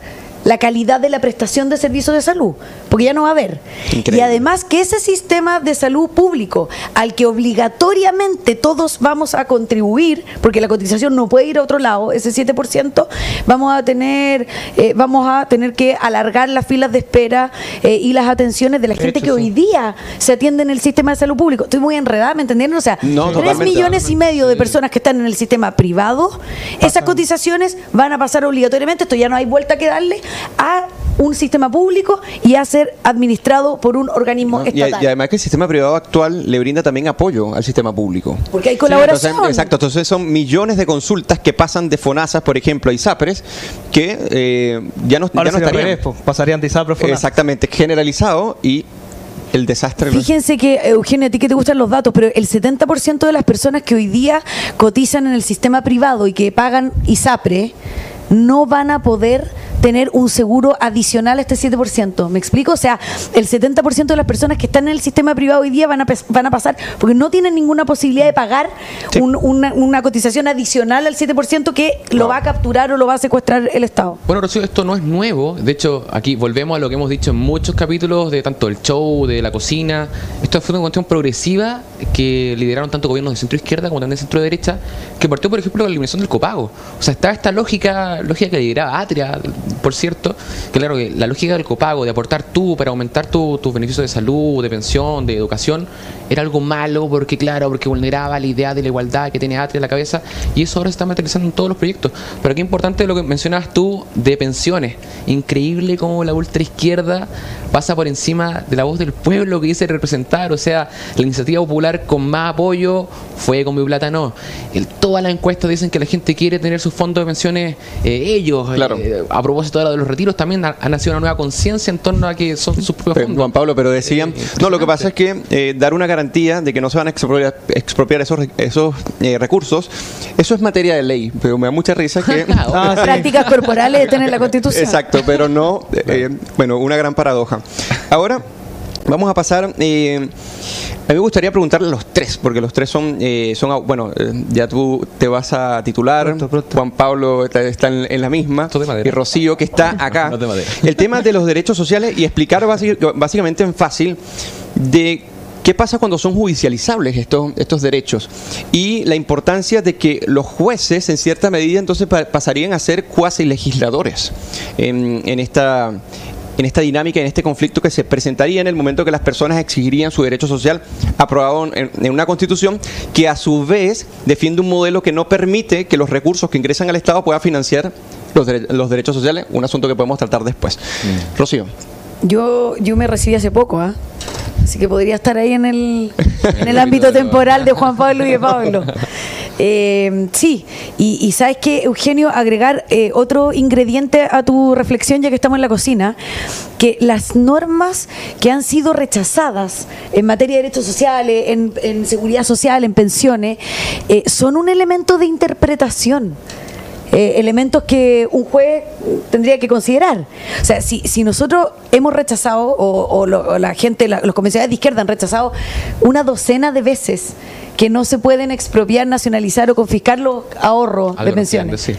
la calidad de la prestación de servicios de salud, porque ya no va a haber. Y además que ese sistema de salud público al que obligatoriamente todos vamos a contribuir, porque la cotización no puede ir a otro lado, ese 7%, vamos a tener eh, vamos a tener que alargar las filas de espera eh, y las atenciones de la gente que hoy día se atiende en el sistema de salud público. Estoy muy enredada, ¿me entendieron? O sea, tres millones y medio de personas que están en el sistema privado, esas cotizaciones van a pasar obligatoriamente, esto ya no hay vuelta que darle a un sistema público y a ser administrado por un organismo estatal. Y, además que el sistema privado actual le brinda también apoyo al sistema público. Porque hay colaboración. exacto, entonces son millones de consultas que pasan de FONASA, por ejemplo, a ISAPRES, que eh, ya no, ya no estarían. pasarían de ISAPRES a Exactamente, generalizado y el desastre. Fíjense que, Eugenia, a ti que te gustan los datos, pero el 70% de las personas que hoy día cotizan en el sistema privado y que pagan ISAPRE no van a poder tener un seguro adicional a este 7%. ¿Me explico? O sea, el 70% de las personas que están en el sistema privado hoy día van a, van a pasar porque no tienen ninguna posibilidad de pagar una, cotización adicional al 7% que lo va a capturar o lo va a secuestrar el Estado. Bueno, Rocío, esto no es nuevo. De hecho, aquí volvemos a lo que hemos dicho en muchos capítulos de tanto el show, de la cocina. Esto fue una cuestión progresiva que lideraron tanto gobiernos de centro izquierda como también de centro derecha, que partió, por ejemplo, de la eliminación del copago. O sea, está esta lógica, lógica que lideraba Atria por cierto, claro, que la lógica del copago, de aportar tú para aumentar tus tu beneficios de salud, de pensión, de educación, era algo malo porque, claro, porque vulneraba la idea de la igualdad que tiene Atria en la cabeza y eso ahora se está materializando en todos los proyectos. Pero qué importante lo que mencionabas tú de pensiones. Increíble cómo la ultraizquierda pasa por encima de la voz del pueblo que dice representar. O sea, la iniciativa popular con más apoyo fue con mi plata no. El, todas las encuestas dicen que la gente quiere tener sus fondos de pensiones eh, ellos. Claro. Eh, a propósito de, de los retiros, también ha, ha, nacido una nueva conciencia en torno a que son sus propios fondos. Juan Pablo, pero decían, eh, no, lo que pasa es que eh, dar una garantía de que no se van a expropiar, expropiar esos, esos recursos, eso es materia de ley, pero me da mucha risa que... ah, sí. Prácticas corporales están en la Constitución. Exacto, pero no, bueno, una gran paradoja. Ahora, vamos a pasar... Eh, a mí me gustaría preguntarle a los tres, porque los tres son, eh, son bueno, eh, ya tú te vas a titular, pronto, pronto. Juan Pablo está, está en, en, la misma, y Rocío que está acá. No el tema de los derechos sociales y explicar básicamente en fácil de ¿Qué pasa cuando son judicializables estos, estos derechos? Y la importancia de que los jueces, en cierta medida, entonces pasarían a ser cuasi legisladores en, en, esta, en esta dinámica, en este conflicto que se presentaría en el momento que las personas exigirían su derecho social aprobado en, en, una constitución que a su vez defiende un modelo que no permite que los recursos que ingresan al Estado puedan financiar los, de, los derechos sociales, un asunto que podemos tratar después. Mm. Rocío. Yo, yo me recibí hace poco, ¿ah? ¿eh? Así que podría estar ahí en el, en el ámbito temporal de Juan Pablo y de Pablo. Eh, sí, y, y, sabes que, Eugenio, agregar eh, otro ingrediente a tu reflexión, ya que estamos en la cocina, que las normas que han sido rechazadas en materia de derechos sociales, en, en seguridad social, en pensiones, eh, son un elemento de interpretación. Eh, elementos que un juez tendría que considerar. O sea, si, si nosotros hemos rechazado, o, o, lo, o la gente, la, los convencionales de izquierda han rechazado una docena de veces que no se pueden expropiar, nacionalizar o confiscar los ahorros de pensiones. Sí.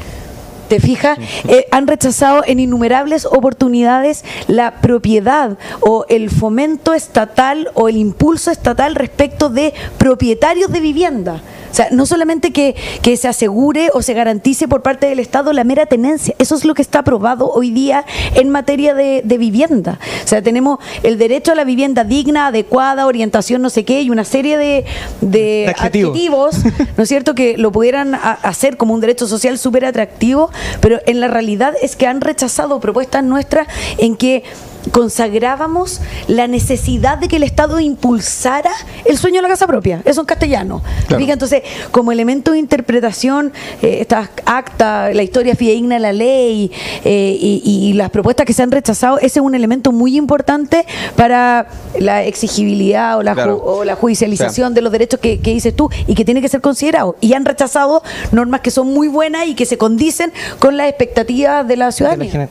¿Te fijas? Eh, han rechazado en innumerables oportunidades la propiedad o el fomento estatal o el impulso estatal respecto de propietarios de vivienda. O sea, no solamente que, que, se asegure o se garantice por parte del Estado la mera tenencia, eso es lo que está aprobado hoy día en materia de, de, vivienda. O sea, tenemos el derecho a la vivienda digna, adecuada, orientación, no sé qué, y una serie de, de adjetivos, ¿no es cierto?, que lo pudieran a, hacer como un derecho social súper atractivo, pero en la realidad es que han rechazado propuestas nuestras en que consagrábamos la necesidad de que el Estado impulsara el sueño de la casa propia, eso en castellano. Claro. Entonces, como elemento de interpretación, eh, estas actas, la historia fidedigna de la ley eh, y, y, las propuestas que se han rechazado, ese es un elemento muy importante para la exigibilidad o la, claro. ju o la judicialización de los derechos que, que, dices tú y que tiene que ser considerado. Y han rechazado normas que son muy buenas y que se condicen con las expectativas de la ciudadanía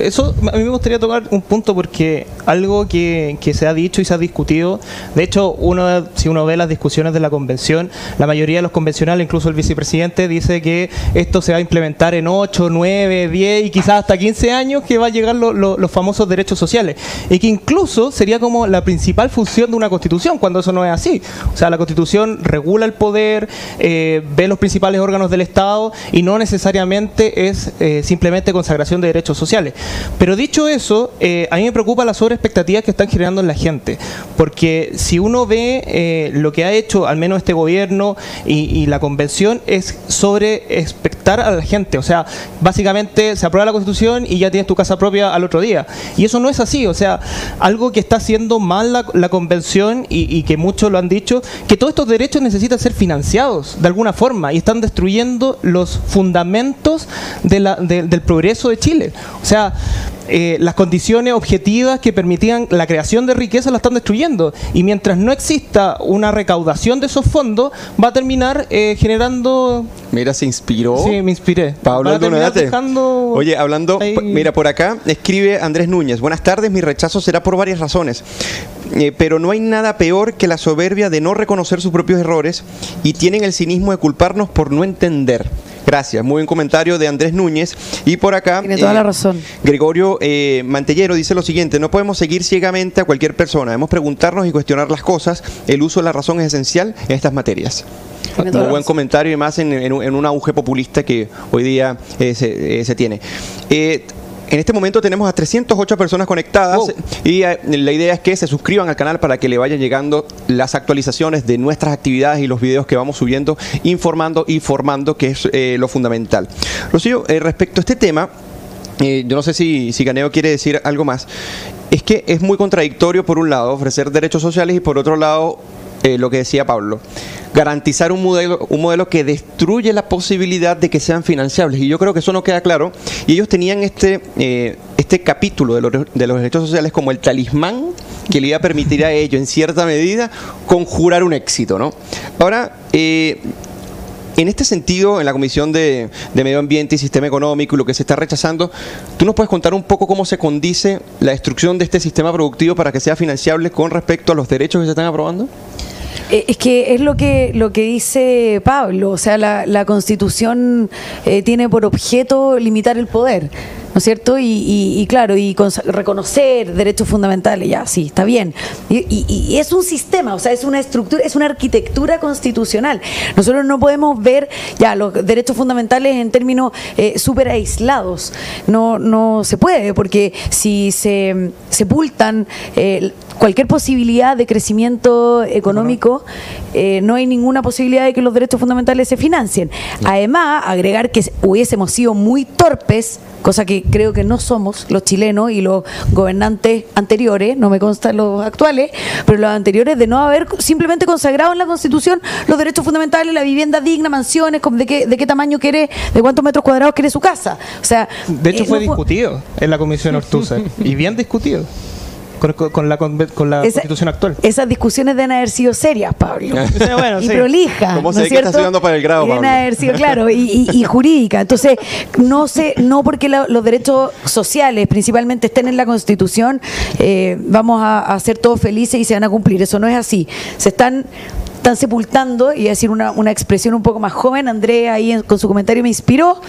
eso a mí me gustaría tocar un punto porque algo que, se ha dicho y se ha discutido, de hecho, uno si uno ve las discusiones de la convención, la mayoría de los convencionales, incluso el vicepresidente, dice que esto se va a implementar en 8, 9, 10 y quizás hasta 15 años que va a llegar lo, los famosos derechos sociales. Y que incluso sería como la principal función de una constitución, cuando eso no es así. O sea, la constitución regula el poder, eh, ve los principales órganos del Estado y no necesariamente es eh, simplemente consagración de derechos sociales. Pero dicho eso, eh, a mí me preocupa la sobreexpectativa que están generando en la gente, porque si uno ve eh, lo que ha hecho al menos este gobierno y, la convención es sobre expectar a la gente, o sea, básicamente se aprueba la constitución y ya tienes tu casa propia al otro día. Y eso no es así, o sea, algo que está haciendo mal la, convención y, que muchos lo han dicho, que todos estos derechos necesitan ser financiados de alguna forma y están destruyendo los fundamentos del progreso de Chile. O sea, eh, las condiciones objetivas que permitían la creación de riqueza la están destruyendo. Y mientras no exista una recaudación de esos fondos, va a terminar eh, generando. Mira, se inspiró. Sí, me inspiré. Pablo dejando... Oye, hablando, ahí... mira, por acá escribe Andrés Núñez. Buenas tardes, mi rechazo será por varias razones. Eh, pero no hay nada peor que la soberbia de no reconocer sus propios errores y tienen el cinismo de culparnos por no entender. Gracias, muy buen comentario de Andrés Núñez. Y por acá. Tiene toda eh, la razón. Gregorio eh, Mantellero dice lo siguiente: No podemos seguir ciegamente a cualquier persona. Debemos preguntarnos y cuestionar las cosas. El uso de la razón es esencial en estas materias. Muy buen comentario y más en, en un, en un auge populista que hoy día eh, se, eh, se tiene. En este momento tenemos a 308 personas conectadas Wow. y eh, la idea es que se suscriban al canal para que le vayan llegando las actualizaciones de nuestras actividades y los videos que vamos subiendo, informando y formando, que es eh, lo fundamental. Rocío, eh, respecto a este tema, eh, yo no sé si, si Caneo quiere decir algo más. Es que es muy contradictorio, por un lado, ofrecer derechos sociales y por otro lado, eh, lo que decía Pablo, garantizar un modelo, un modelo que destruye la posibilidad de que sean financiables. Y yo creo que eso no queda claro. Y ellos tenían este, eh, este capítulo de los, de los derechos sociales como el talismán que le iba a permitir a ellos, en cierta medida, conjurar un éxito. ¿no? Ahora, eh, en este sentido, en la Comisión de, de Medio Ambiente y Sistema Económico y lo que se está rechazando, ¿tú nos puedes contar un poco cómo se condice la destrucción de este sistema productivo para que sea financiable con respecto a los derechos que se están aprobando? Eh, Es que es lo que lo que dice Pablo, o sea, la, Constitución eh, tiene por objeto limitar el poder, ¿no es cierto? Y, y- y claro, y reconocer derechos fundamentales, ya, sí, está bien. Y, y- y es un sistema, o sea, es una estructura, es una arquitectura constitucional. Nosotros no podemos ver ya los derechos fundamentales en términos eh, súper aislados. No, no se puede, porque si se sepultan eh, cualquier posibilidad de crecimiento económico, eh, no hay ninguna posibilidad de que los derechos fundamentales se financien. Además, agregar que hubiésemos sido muy torpes, cosa que creo que no somos los chilenos y los gobernantes anteriores, no me constan los actuales, pero los anteriores de no haber simplemente consagrado en la Constitución los derechos fundamentales, la vivienda digna, mansiones, de qué, de qué tamaño quiere, de cuántos metros cuadrados quiere su casa. O sea, De hecho, eh, fue no discutido en la Comisión Ortúzar y bien discutido con, la, con la Esa- Constitución actual. Esas discusiones deben haber sido serias, Pablo. Sí, bueno, y sí. prolijas. ¿Cómo ¿no que está cierto? para el grado, deben Pablo? haber sido, claro, y, y- y jurídica. Entonces, no sé, no porque la- los derechos sociales principalmente estén en la Constitución, eh, vamos a, a ser todos felices y se van a cumplir. Eso no es así. Se están están sepultando, y decir una, una expresión un poco más joven, Andrea ahí con su comentario me inspiró,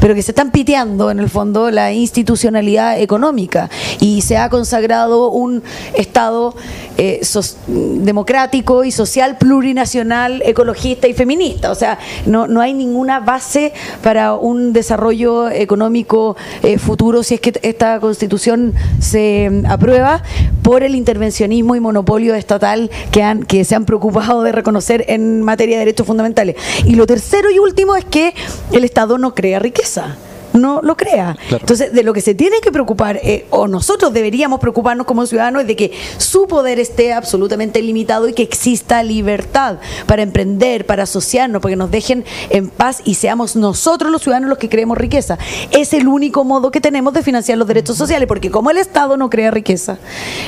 pero que se están piteando en el fondo la institucionalidad económica y se ha consagrado un Estado eh, democrático y social plurinacional, ecologista y feminista. O sea, no, no hay ninguna base para un desarrollo económico eh, futuro si es que esta constitución se mm, aprueba por el intervencionismo y monopolio estatal que, han, que se han preocupado de reconocer en materia de derechos fundamentales. Y lo tercero y último es que el Estado no crea riqueza no lo crea. Entonces, de lo que se tiene que preocupar, eh, o nosotros deberíamos preocuparnos como ciudadanos, es de que su poder esté absolutamente limitado y que exista libertad para emprender, para asociarnos, para que nos dejen en paz y seamos nosotros los ciudadanos los que creemos riqueza. Es el único modo que tenemos de financiar los derechos sociales, porque como el Estado no crea riqueza,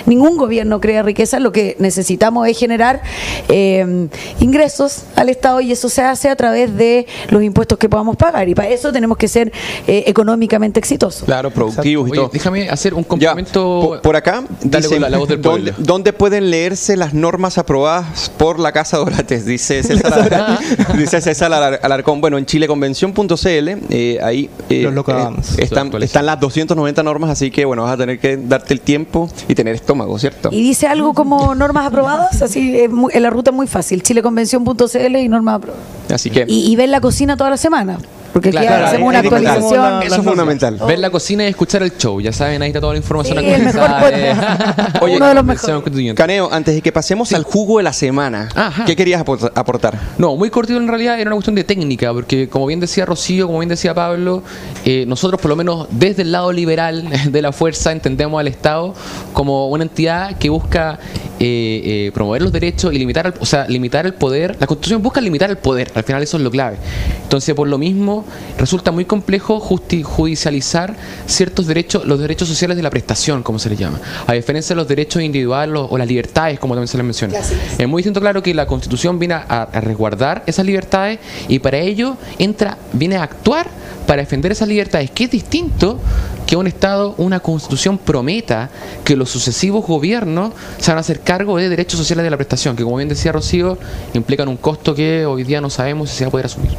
ningún gobierno crea riqueza, lo que necesitamos es generar eh, ingresos al Estado y eso se hace a través de los impuestos que podamos pagar. Y para eso tenemos que ser eh, económicamente exitosos. Claro, productivos y Oye, todo. déjame hacer un Ya, complemento. por, por acá Dale dicen, la, la voz del ¿dónde, pueblo. dónde pueden leerse las normas aprobadas por la Casa Dorates? Dice César, dice César Alar- Alarcón. Bueno, en chileconvención.cl, eh, ahí eh, eh, están, están las 290 normas, así que bueno, vas a tener que darte el tiempo y tener estómago, ¿cierto? Y dice algo como normas aprobadas, así es muy- en la ruta es muy fácil, chileconvención.cl y normas aprobadas. Así que Y, y ver la cocina toda la semana, porque aquí Claro, hacemos una actualización. eso es fundamental. Ver la cocina y escuchar el show. Ya saben, ahí está toda la información Sí, el mejor actualizada podcast. Oye, Uno de los mejores. Caneo, antes de que pasemos al jugo de la semana, Ajá. ¿qué querías aport- aportar? No, muy cortito en realidad era una cuestión de técnica, porque como bien decía Rocío, como bien decía Pablo, eh, nosotros por lo menos desde el lado liberal de la fuerza entendemos al Estado como una entidad que busca eh, eh, promover los derechos y limitar, el- o sea, limitar el poder. La Constitución busca limitar el poder, al final eso es lo clave. Entonces, por lo mismo, resulta muy complejo judicializar ciertos derechos, los derechos sociales de la prestación, como se les llama, a diferencia de los derechos individuales o, o las libertades, como también se les menciona. Es muy distinto, claro, que la Constitución viene a, a resguardar esas libertades y para ello entra, viene a actuar para defender esas libertades, que es distinto que un Estado, una constitución prometa que los sucesivos gobiernos se van a hacer cargo de derechos sociales de la prestación, que como bien decía Rocío, implican un costo que hoy día no sabemos si se va a poder asumir.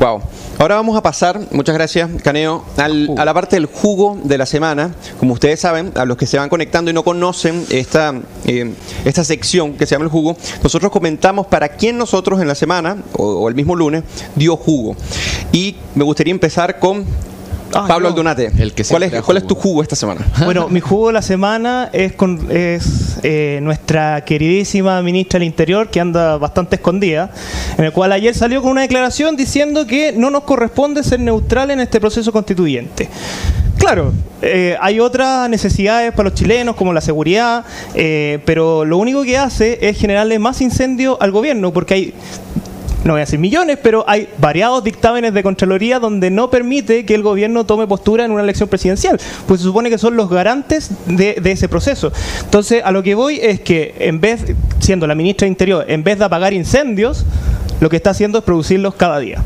Wow. Ahora vamos a pasar, muchas gracias, Caneo, al- a la parte del jugo de la semana. Como ustedes saben, a los que se van conectando y no conocen esta, eh, esta sección que se llama el jugo, nosotros comentamos para quién nosotros en la semana o, o el mismo lunes dio jugo. Y me gustaría empezar con Ah, Pablo. Aldunate. El que ¿Cuál, es, da ¿Cuál es tu jugo. jugo esta semana? Bueno, mi jugo de la semana es con es eh, nuestra queridísima ministra del Interior, que anda bastante escondida, en el cual ayer salió con una declaración diciendo que no nos corresponde ser neutral en este proceso constituyente. Claro, eh, hay otras necesidades para los chilenos, como la seguridad, eh, pero lo único que hace es generarle más incendio al gobierno, porque hay no voy a decir millones, pero hay variados dictámenes de Contraloría donde no permite que el gobierno tome postura en una elección presidencial, pues se supone que son los garantes de, de ese proceso. Entonces, a lo que voy es que en vez, siendo la ministra de Interior, en vez de apagar incendios, lo que está haciendo es producirlos cada día.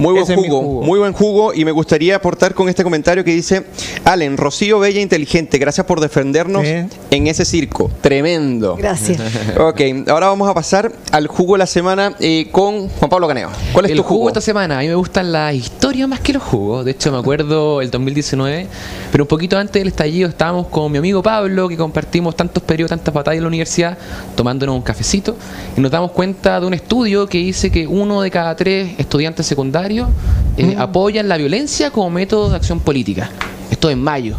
Muy buen jugo, jugo. muy buen jugo y me gustaría aportar con este comentario que dice, Allen, Rocío Bella Inteligente, gracias por defendernos Sí. en ese circo. Tremendo. Gracias. Ok, ahora vamos a pasar al jugo de la semana eh, con Juan Pablo Caneo. ¿Cuál es el tu jugo? esta semana, a mí me gustan las historias más que los jugos. De hecho, me acuerdo el 2019, pero un poquito antes del estallido estábamos con mi amigo Pablo, que compartimos tantos periodos, tantas batallas en la universidad, tomándonos un cafecito, y nos damos cuenta de un estudio que dice que uno de cada tres estudiantes secundarios eh, apoyan la violencia como método de acción política. Esto en mayo.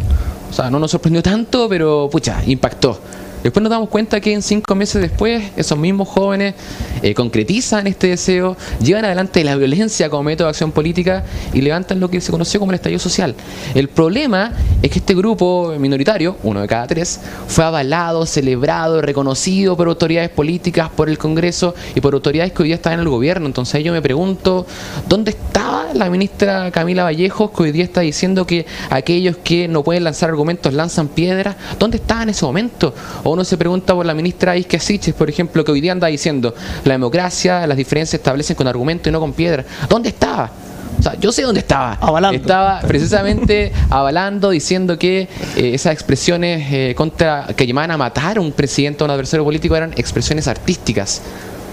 O sea, no nos sorprendió tanto, pero pucha, impactó. Después nos damos cuenta que en cinco meses después, esos mismos jóvenes eh, concretizan este deseo, llevan adelante la violencia como método de acción política y levantan lo que se conoció como el estallido social. El problema es que este grupo minoritario, uno de cada tres, fue avalado, celebrado, reconocido por autoridades políticas, por el Congreso y por autoridades que hoy día están en el gobierno. Entonces yo me pregunto, ¿dónde estaba la ministra Camila Vallejos que hoy día está diciendo que aquellos que no pueden lanzar argumentos lanzan piedras? ¿Dónde estaba en ese momento? Uno se pregunta por la ministra Isque Siches, por ejemplo, que hoy día anda diciendo la democracia, las diferencias se establecen con argumentos y no con piedras. ¿Dónde estaba? O sea, yo sé dónde estaba. Avalando. Estaba precisamente avalando, diciendo que eh, esas expresiones eh, contra que llamaban a matar a un presidente o un adversario político eran expresiones artísticas.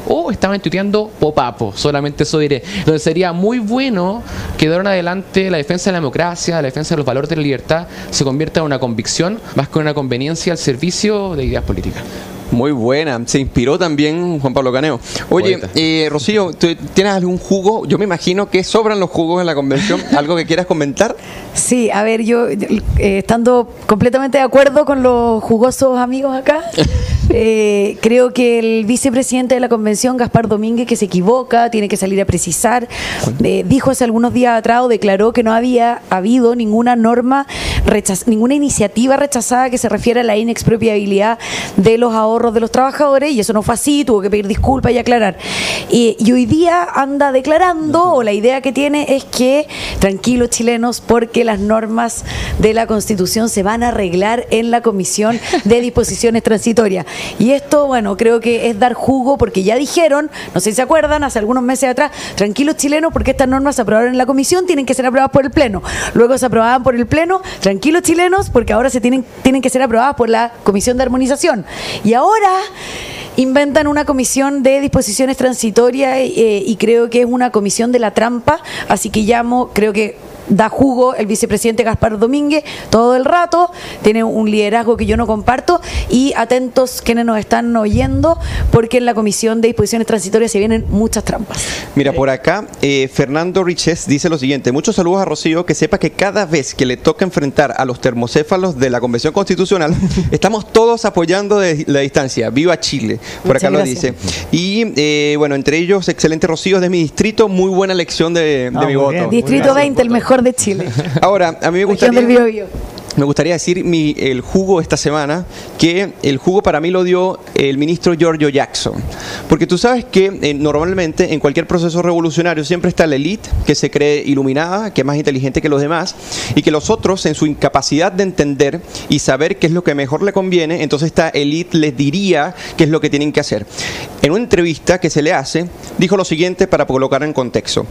O estaban tuiteando popapo, solamente eso diré. Entonces sería muy bueno que de adelante la defensa de la democracia, la defensa de los valores de la libertad se convierta en una convicción más que una conveniencia al servicio de ideas políticas. Muy buena, se inspiró también Juan Pablo Caneo. Oye, eh, Rocío, ¿tú ¿tienes algún jugo? Yo me imagino que sobran los jugos en la convención. ¿Algo que quieras comentar? Sí, a ver, yo eh, estando completamente de acuerdo con los jugosos amigos acá, eh, creo que el vicepresidente de la convención, Gaspar Domínguez, que se equivoca, tiene que salir a precisar, eh, dijo hace algunos días atrás o declaró que no había habido ninguna norma, rechaz- ninguna iniciativa rechazada que se refiera a la inexpropiabilidad de los ahorros de los trabajadores y eso no fue así, tuvo que pedir disculpas y aclarar. Y, y hoy día anda declarando, o la idea que tiene es que, tranquilos chilenos, porque las normas de la Constitución se van a arreglar en la Comisión de Disposiciones Transitorias. Y esto, bueno, creo que es dar jugo, porque ya dijeron, no sé si se acuerdan, hace algunos meses atrás, tranquilos chilenos, porque estas normas se aprobaron en la Comisión, tienen que ser aprobadas por el Pleno. Luego se aprobaban por el Pleno, tranquilos chilenos, porque ahora se tienen, tienen que ser aprobadas por la Comisión de Armonización. Y ahora inventan una comisión de disposiciones transitorias eh, y creo que es una comisión de la trampa, así que llamo, creo que da jugo el vicepresidente Gaspar Domínguez todo el rato, tiene un liderazgo que yo no comparto y atentos quienes nos están oyendo porque en la comisión de disposiciones transitorias se vienen muchas trampas. Mira, por acá, eh, Fernando Riches dice lo siguiente: Muchos saludos a Rocío, que sepa que cada vez que le toca enfrentar a los termocéfalos de la Convención Constitucional, estamos todos apoyando de la distancia. ¡Viva Chile! Por Muchas acá lo gracias. dice. Y eh, bueno, entre ellos, excelente Rocío es de mi distrito, muy buena elección de, de Ah, mi voto. bien. Distrito 20, el mejor de Chile. Ahora, a mí me gustaría. del Biobío. Me gustaría decir mi, el jugo esta semana, que el jugo para mí lo dio el ministro Giorgio Jackson. Porque tú sabes que eh, normalmente en cualquier proceso revolucionario siempre está la élite que se cree iluminada, que es más inteligente que los demás, y que los otros en su incapacidad de entender y saber qué es lo que mejor le conviene, entonces esta élite les diría qué es lo que tienen que hacer. En una entrevista que se le hace, dijo lo siguiente para colocar en contexto.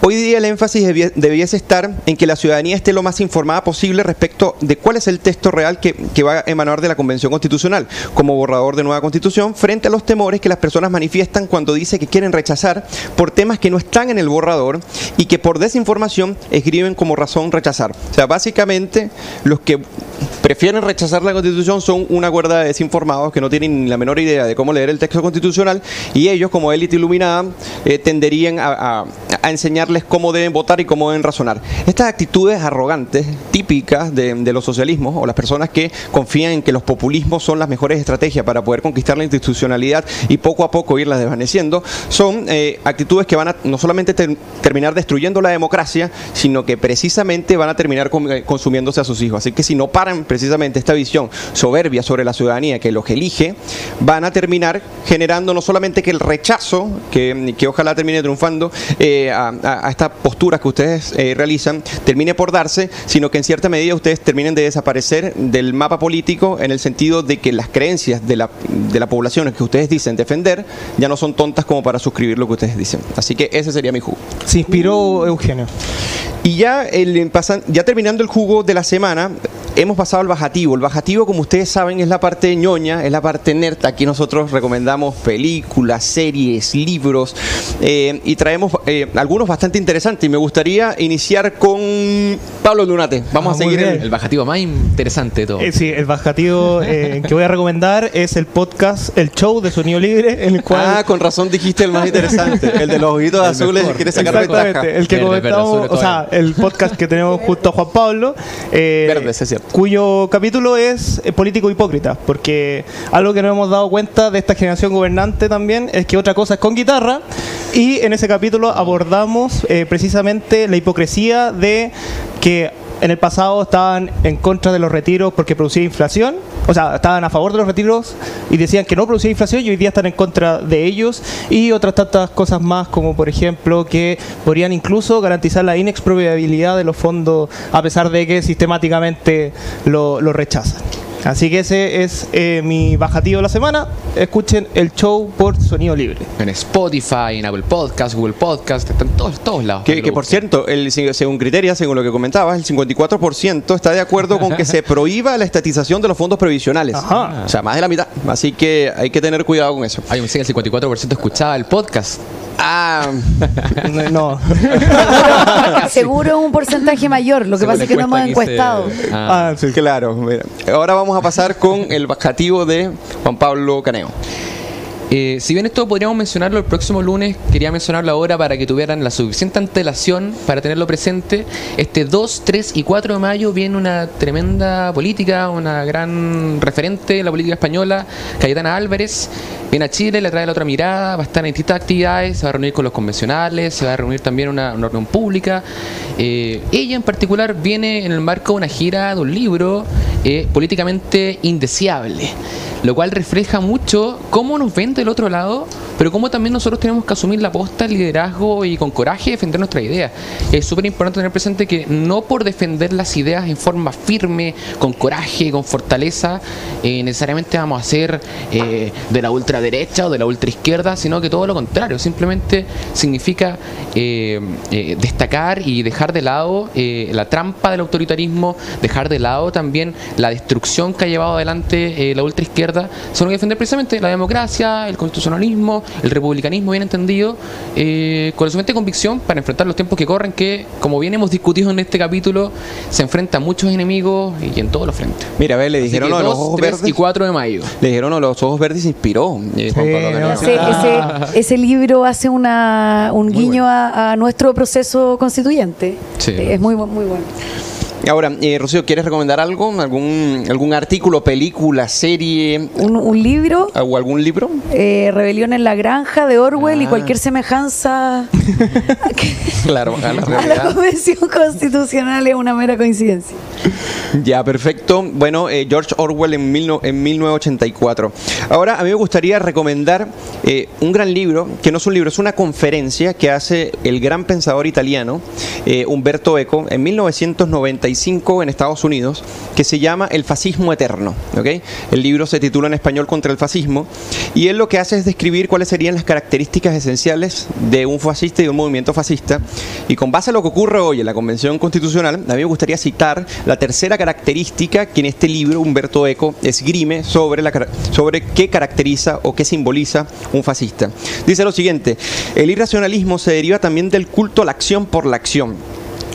Hoy día el énfasis debie- debiese estar en que la ciudadanía esté lo más informada posible respecto de cuál es el texto real que, que va a emanar de la Convención Constitucional como borrador de nueva Constitución frente a los temores que las personas manifiestan cuando dice que quieren rechazar por temas que no están en el borrador y que por desinformación escriben como razón rechazar. O sea, básicamente los que prefieren rechazar la Constitución son una cuerda de desinformados que no tienen ni la menor idea de cómo leer el texto constitucional y ellos como élite iluminada eh, tenderían a, enseñarles cómo deben votar y cómo deben razonar. Estas actitudes arrogantes, típicas de, los socialismos o las personas que confían en que los populismos son las mejores estrategias para poder conquistar la institucionalidad y poco a poco irlas desvaneciendo, son eh, actitudes que van a no solamente ter- terminar destruyendo la democracia, sino que precisamente van a terminar eh, consumiéndose a sus hijos. Así que si no paran precisamente esta visión soberbia sobre la ciudadanía que los elige, van a terminar generando no solamente que el rechazo, que, que ojalá termine triunfando, eh, a, a- a estas posturas que ustedes eh, realizan, termine por darse, sino que en cierta medida ustedes terminen de desaparecer del mapa político en el sentido de que las creencias de la, de la población que ustedes dicen defender ya no son tontas como para suscribir lo que ustedes dicen. Así que ese sería mi jugo. Se inspiró Eugenio. Y ya, el, ya terminando el jugo de la semana, hemos pasado al bajativo. El bajativo, como ustedes saben, es la parte ñoña, es la parte nerd. Aquí nosotros recomendamos películas, series, libros eh, y traemos eh, algunos bastante interesantes. Y me gustaría iniciar con Pablo Lunate. Vamos Ah, a seguir el, El bajativo más interesante de todo. Eh, sí, el bajativo eh, que voy a recomendar es el podcast, el show de Sonido Libre, en el cual... Ah, con razón dijiste el más interesante, el de los ojitos azules que mejor. quiere sacar ventaja. Exactamente, el que Verde, comentamos, o sea, el podcast que tenemos junto a Juan Pablo, eh, Verde, sí es cierto. Cuyo capítulo es eh, político hipócrita, porque algo que nos hemos dado cuenta de esta generación gobernante también es que otra cosa es con guitarra, y en ese capítulo abordamos eh, precisamente la hipocresía de que en el pasado estaban en contra de los retiros porque producía inflación, o sea, estaban a favor de los retiros y decían que no producía inflación y hoy día están en contra de ellos y otras tantas cosas más como por ejemplo que podrían incluso garantizar la inexpropiabilidad de los fondos a pesar de que sistemáticamente lo, lo rechazan. Así que ese es eh, mi bajativo de la semana. Escuchen el show por Sonido Libre. En Spotify, en Apple Podcast, Google Podcast, están todos, todos lados. Que, que, por cierto, el, según Criteria, según lo que comentabas, el 54% está de acuerdo con que se prohíba la estatización de los fondos previsionales. Ajá. O sea, más de la mitad. Así que hay que tener cuidado con eso. Hay un el 54% escuchaba el podcast. Ah, No. Seguro un porcentaje mayor, lo que pasa es que no hemos encuestado. Ah. Ah, sí. claro. mira. Ahora vamos a pasar con el bajativo de Juan Pablo Caneo. Eh, si bien esto podríamos mencionarlo el próximo lunes, quería mencionarlo ahora para que tuvieran la suficiente antelación para tenerlo presente. Este 2, 3 y 4 de mayo viene una tremenda política, una gran referente de la política española, Cayetana Álvarez. Viene a Chile, le trae la otra mirada, va a estar en distintas actividades, se va a reunir con los convencionales, se va a reunir también una, una reunión pública. Eh, ella en particular viene en el marco de una gira de un libro eh, políticamente indeseable lo cual refleja mucho cómo nos ven del otro lado, pero cómo también nosotros tenemos que asumir la posta, el liderazgo y con coraje defender nuestra idea. Es súper importante tener presente que no por defender las ideas en forma firme, con coraje, con fortaleza, eh, necesariamente vamos a ser eh, de la ultraderecha o de la ultraizquierda, sino que todo lo contrario, simplemente significa eh, eh, destacar y dejar de lado la trampa del autoritarismo, dejar de lado también la destrucción que ha llevado adelante la ultraizquierda, sino que defender precisamente la democracia, el constitucionalismo, el republicanismo bien entendido, eh, con la suficiente convicción para enfrentar los tiempos que corren, que como bien hemos discutido en este capítulo, se enfrenta a muchos enemigos y en todos los frentes. Mira, a ver, le dijeron de los 2, ojos 3 verdes. y 4 de mayo. Le dijeron de los ojos verdes y se inspiró. eh, Sí, no, Ese, ese- ese libro hace una, un guiño a, a nuestro proceso constituyente. Sí. Es muy, muy bueno. Ahora, eh, Rocío, ¿quieres recomendar algo? ¿Algún, algún artículo, película, serie Un, un libro, o algún libro? eh, Rebelión en la Granja de Orwell y Ah. cualquier semejanza Claro, a la a la. Convención Constitucional es una mera coincidencia. Ya, perfecto. Bueno, eh, George Orwell en, mil no- en 1984. Ahora, a mí me gustaría recomendar un gran libro, que no es un libro, es una conferencia que hace el gran pensador italiano, eh, Umberto Eco, en 1996 1985 en Estados Unidos que se llama El fascismo eterno. ¿ok? El libro se titula en español Contra el fascismo y él lo que hace es describir cuáles serían las características esenciales de un fascista y de un movimiento fascista. Y con base a lo que ocurre hoy en la Convención Constitucional, a mí me gustaría citar la tercera característica que en este libro Humberto Eco esgrime sobre, la, sobre qué caracteriza o qué simboliza un fascista. Dice lo siguiente, el irracionalismo se deriva también del culto a la acción por la acción.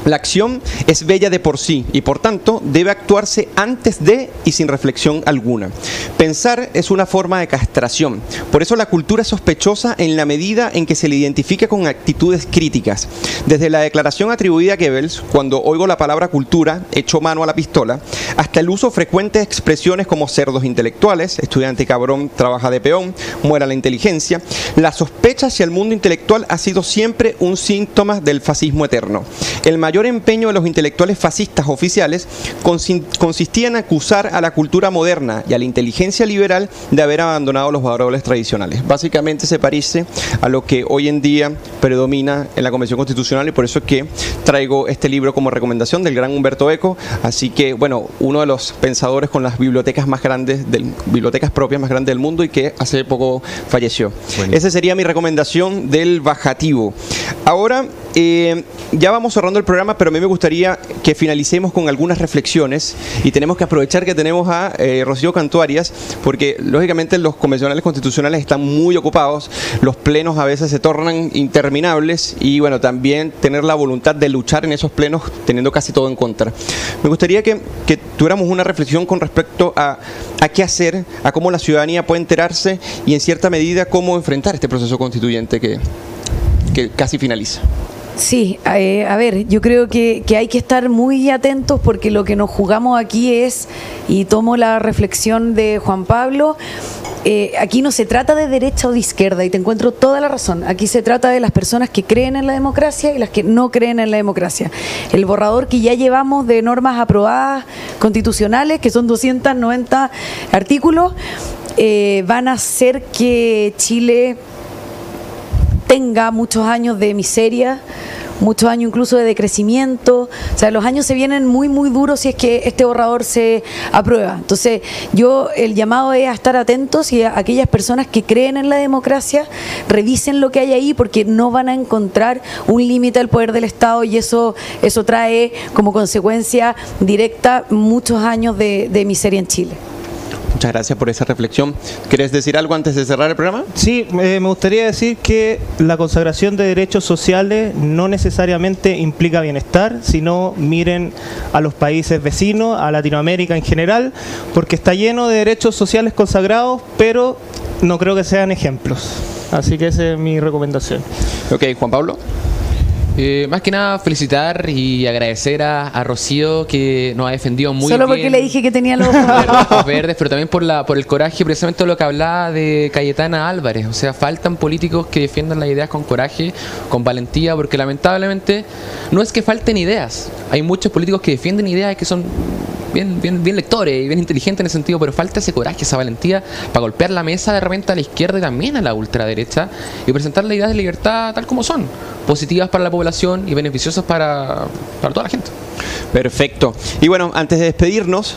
La acción es bella de por sí y por tanto debe actuarse antes de y sin reflexión alguna. Pensar es una forma de castración. Por eso la cultura es sospechosa en la medida en que se le identifica con actitudes críticas. Desde la declaración atribuida a Goebbels, cuando oigo la palabra cultura, echo mano a la pistola, hasta el uso frecuente de expresiones como cerdos intelectuales, estudiante cabrón trabaja de peón, muera la inteligencia, la sospecha hacia el mundo intelectual ha sido siempre un síntoma del fascismo eterno. El mayor empeño de los intelectuales fascistas oficiales consistía en acusar a la cultura moderna y a la inteligencia liberal de haber abandonado los valores tradicionales. Básicamente se parece a lo que hoy en día predomina en la Convención Constitucional y por eso es que traigo este libro como recomendación del gran Humberto Eco. Así que, bueno, uno de los pensadores con las bibliotecas más grandes, del, bibliotecas propias más grandes del mundo y que hace poco falleció. Esa sería mi recomendación del bajativo. Ahora, eh, ya vamos cerrando el programa pero a mí me gustaría que finalicemos con algunas reflexiones y tenemos que aprovechar que tenemos a eh, Rocío Cantuarias, porque lógicamente los convencionales constitucionales están muy ocupados, los plenos a veces se tornan interminables y bueno, también tener la voluntad de luchar en esos plenos teniendo casi todo en contra. Me gustaría que, tuviéramos una reflexión con respecto a, qué hacer, a cómo la ciudadanía puede enterarse y en cierta medida cómo enfrentar este proceso constituyente que casi finaliza. Sí, eh, a ver, yo creo que, hay que estar muy atentos porque lo que nos jugamos aquí es, y tomo la reflexión de Juan Pablo, eh, aquí no se trata de derecha o de izquierda, y te encuentro toda la razón. Aquí se trata de las personas que creen en la democracia y las que no creen en la democracia. El borrador que ya llevamos de normas aprobadas constitucionales, que son 290 artículos, eh, van a hacer que Chile tenga muchos años de miseria, muchos años incluso de decrecimiento. O sea, los años se vienen muy, muy duros si es que este borrador se aprueba. Entonces, yo el llamado es a estar atentos y a aquellas personas que creen en la democracia revisen lo que hay ahí porque no van a encontrar un límite al poder del Estado y eso, eso trae como consecuencia directa muchos años de, de miseria en Chile. Muchas gracias por esa reflexión. ¿Quieres decir algo antes de cerrar el programa? Sí, me gustaría decir que la consagración de derechos sociales no necesariamente implica bienestar, sino miren a los países vecinos, a Latinoamérica en general, porque está lleno de derechos sociales consagrados, pero no creo que sean ejemplos. Así que esa es mi recomendación. Ok, Juan Pablo. Eh, más que nada felicitar y agradecer a, Rocío que nos ha defendido muy Solo bien. Solo porque le dije que tenía los ojos verdes, pero también por la por el coraje, precisamente lo que hablaba de Cayetana Álvarez. O sea, faltan políticos que defiendan las ideas con coraje, con valentía, porque lamentablemente no es que falten ideas. Hay muchos políticos que defienden ideas que son bien, bien, bien lectores y bien inteligentes en ese sentido, pero falta ese coraje, esa valentía para golpear la mesa de repente a la izquierda y también a la ultraderecha y presentar las ideas de libertad tal como son, positivas para la población y beneficiosas para, para toda la gente. Perfecto. Y bueno, antes de despedirnos,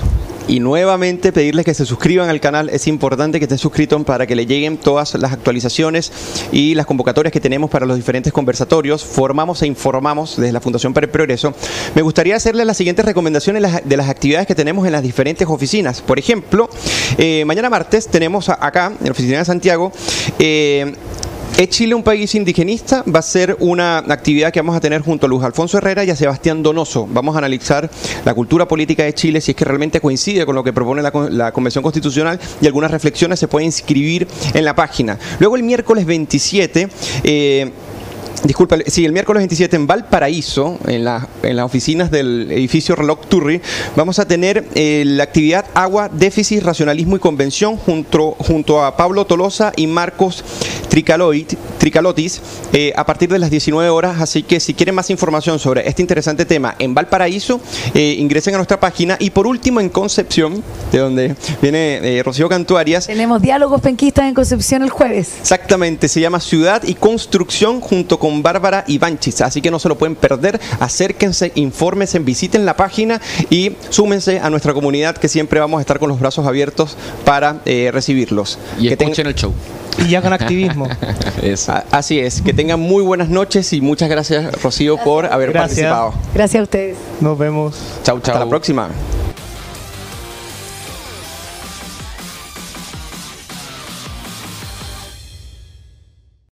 y nuevamente pedirles que se suscriban al canal. Es importante que estén suscritos para que le lleguen todas las actualizaciones y las convocatorias que tenemos para los diferentes conversatorios. Formamos e informamos desde la Fundación para el Progreso. Me gustaría hacerles las siguientes recomendaciones de las actividades que tenemos en las diferentes oficinas. Por ejemplo, eh, mañana martes tenemos acá, en la oficina de Santiago, eh, ¿Es Chile un país indigenista? Va a ser una actividad que vamos a tener junto a Luis Alfonso Herrera y a Sebastián Donoso. Vamos a analizar la cultura política de Chile, si es que realmente coincide con lo que propone la, Convención Constitucional y algunas reflexiones se pueden inscribir en la página. Luego el miércoles 27... Eh, Disculpa, sí, el miércoles 27 en Valparaíso, en, la, en las oficinas del edificio Reloj Turri, vamos a tener eh, la actividad Agua, Déficit, Racionalismo y Convención junto, junto a Pablo Tolosa y Marcos Tricalotis eh, a partir de las 19 horas. Así que si quieren más información sobre este interesante tema en Valparaíso, eh, ingresen a nuestra página. Y por último, en Concepción, de donde viene Rocío Cantuarias. Tenemos diálogos penquistas en Concepción el jueves. Exactamente, se llama Ciudad y Construcción junto con con Bárbara Ivanchis. Así que no se lo pueden perder. Acérquense, infórmense, visiten la página y súmense a nuestra comunidad que siempre vamos a estar con los brazos abiertos para eh, recibirlos. Y que ten- escuchen el show. Y hagan activismo. Eso. Así es, que tengan muy buenas noches y muchas gracias Rocío por haber Gracias. participado. Gracias a ustedes. Nos vemos. Chau, chau. Hasta la próxima.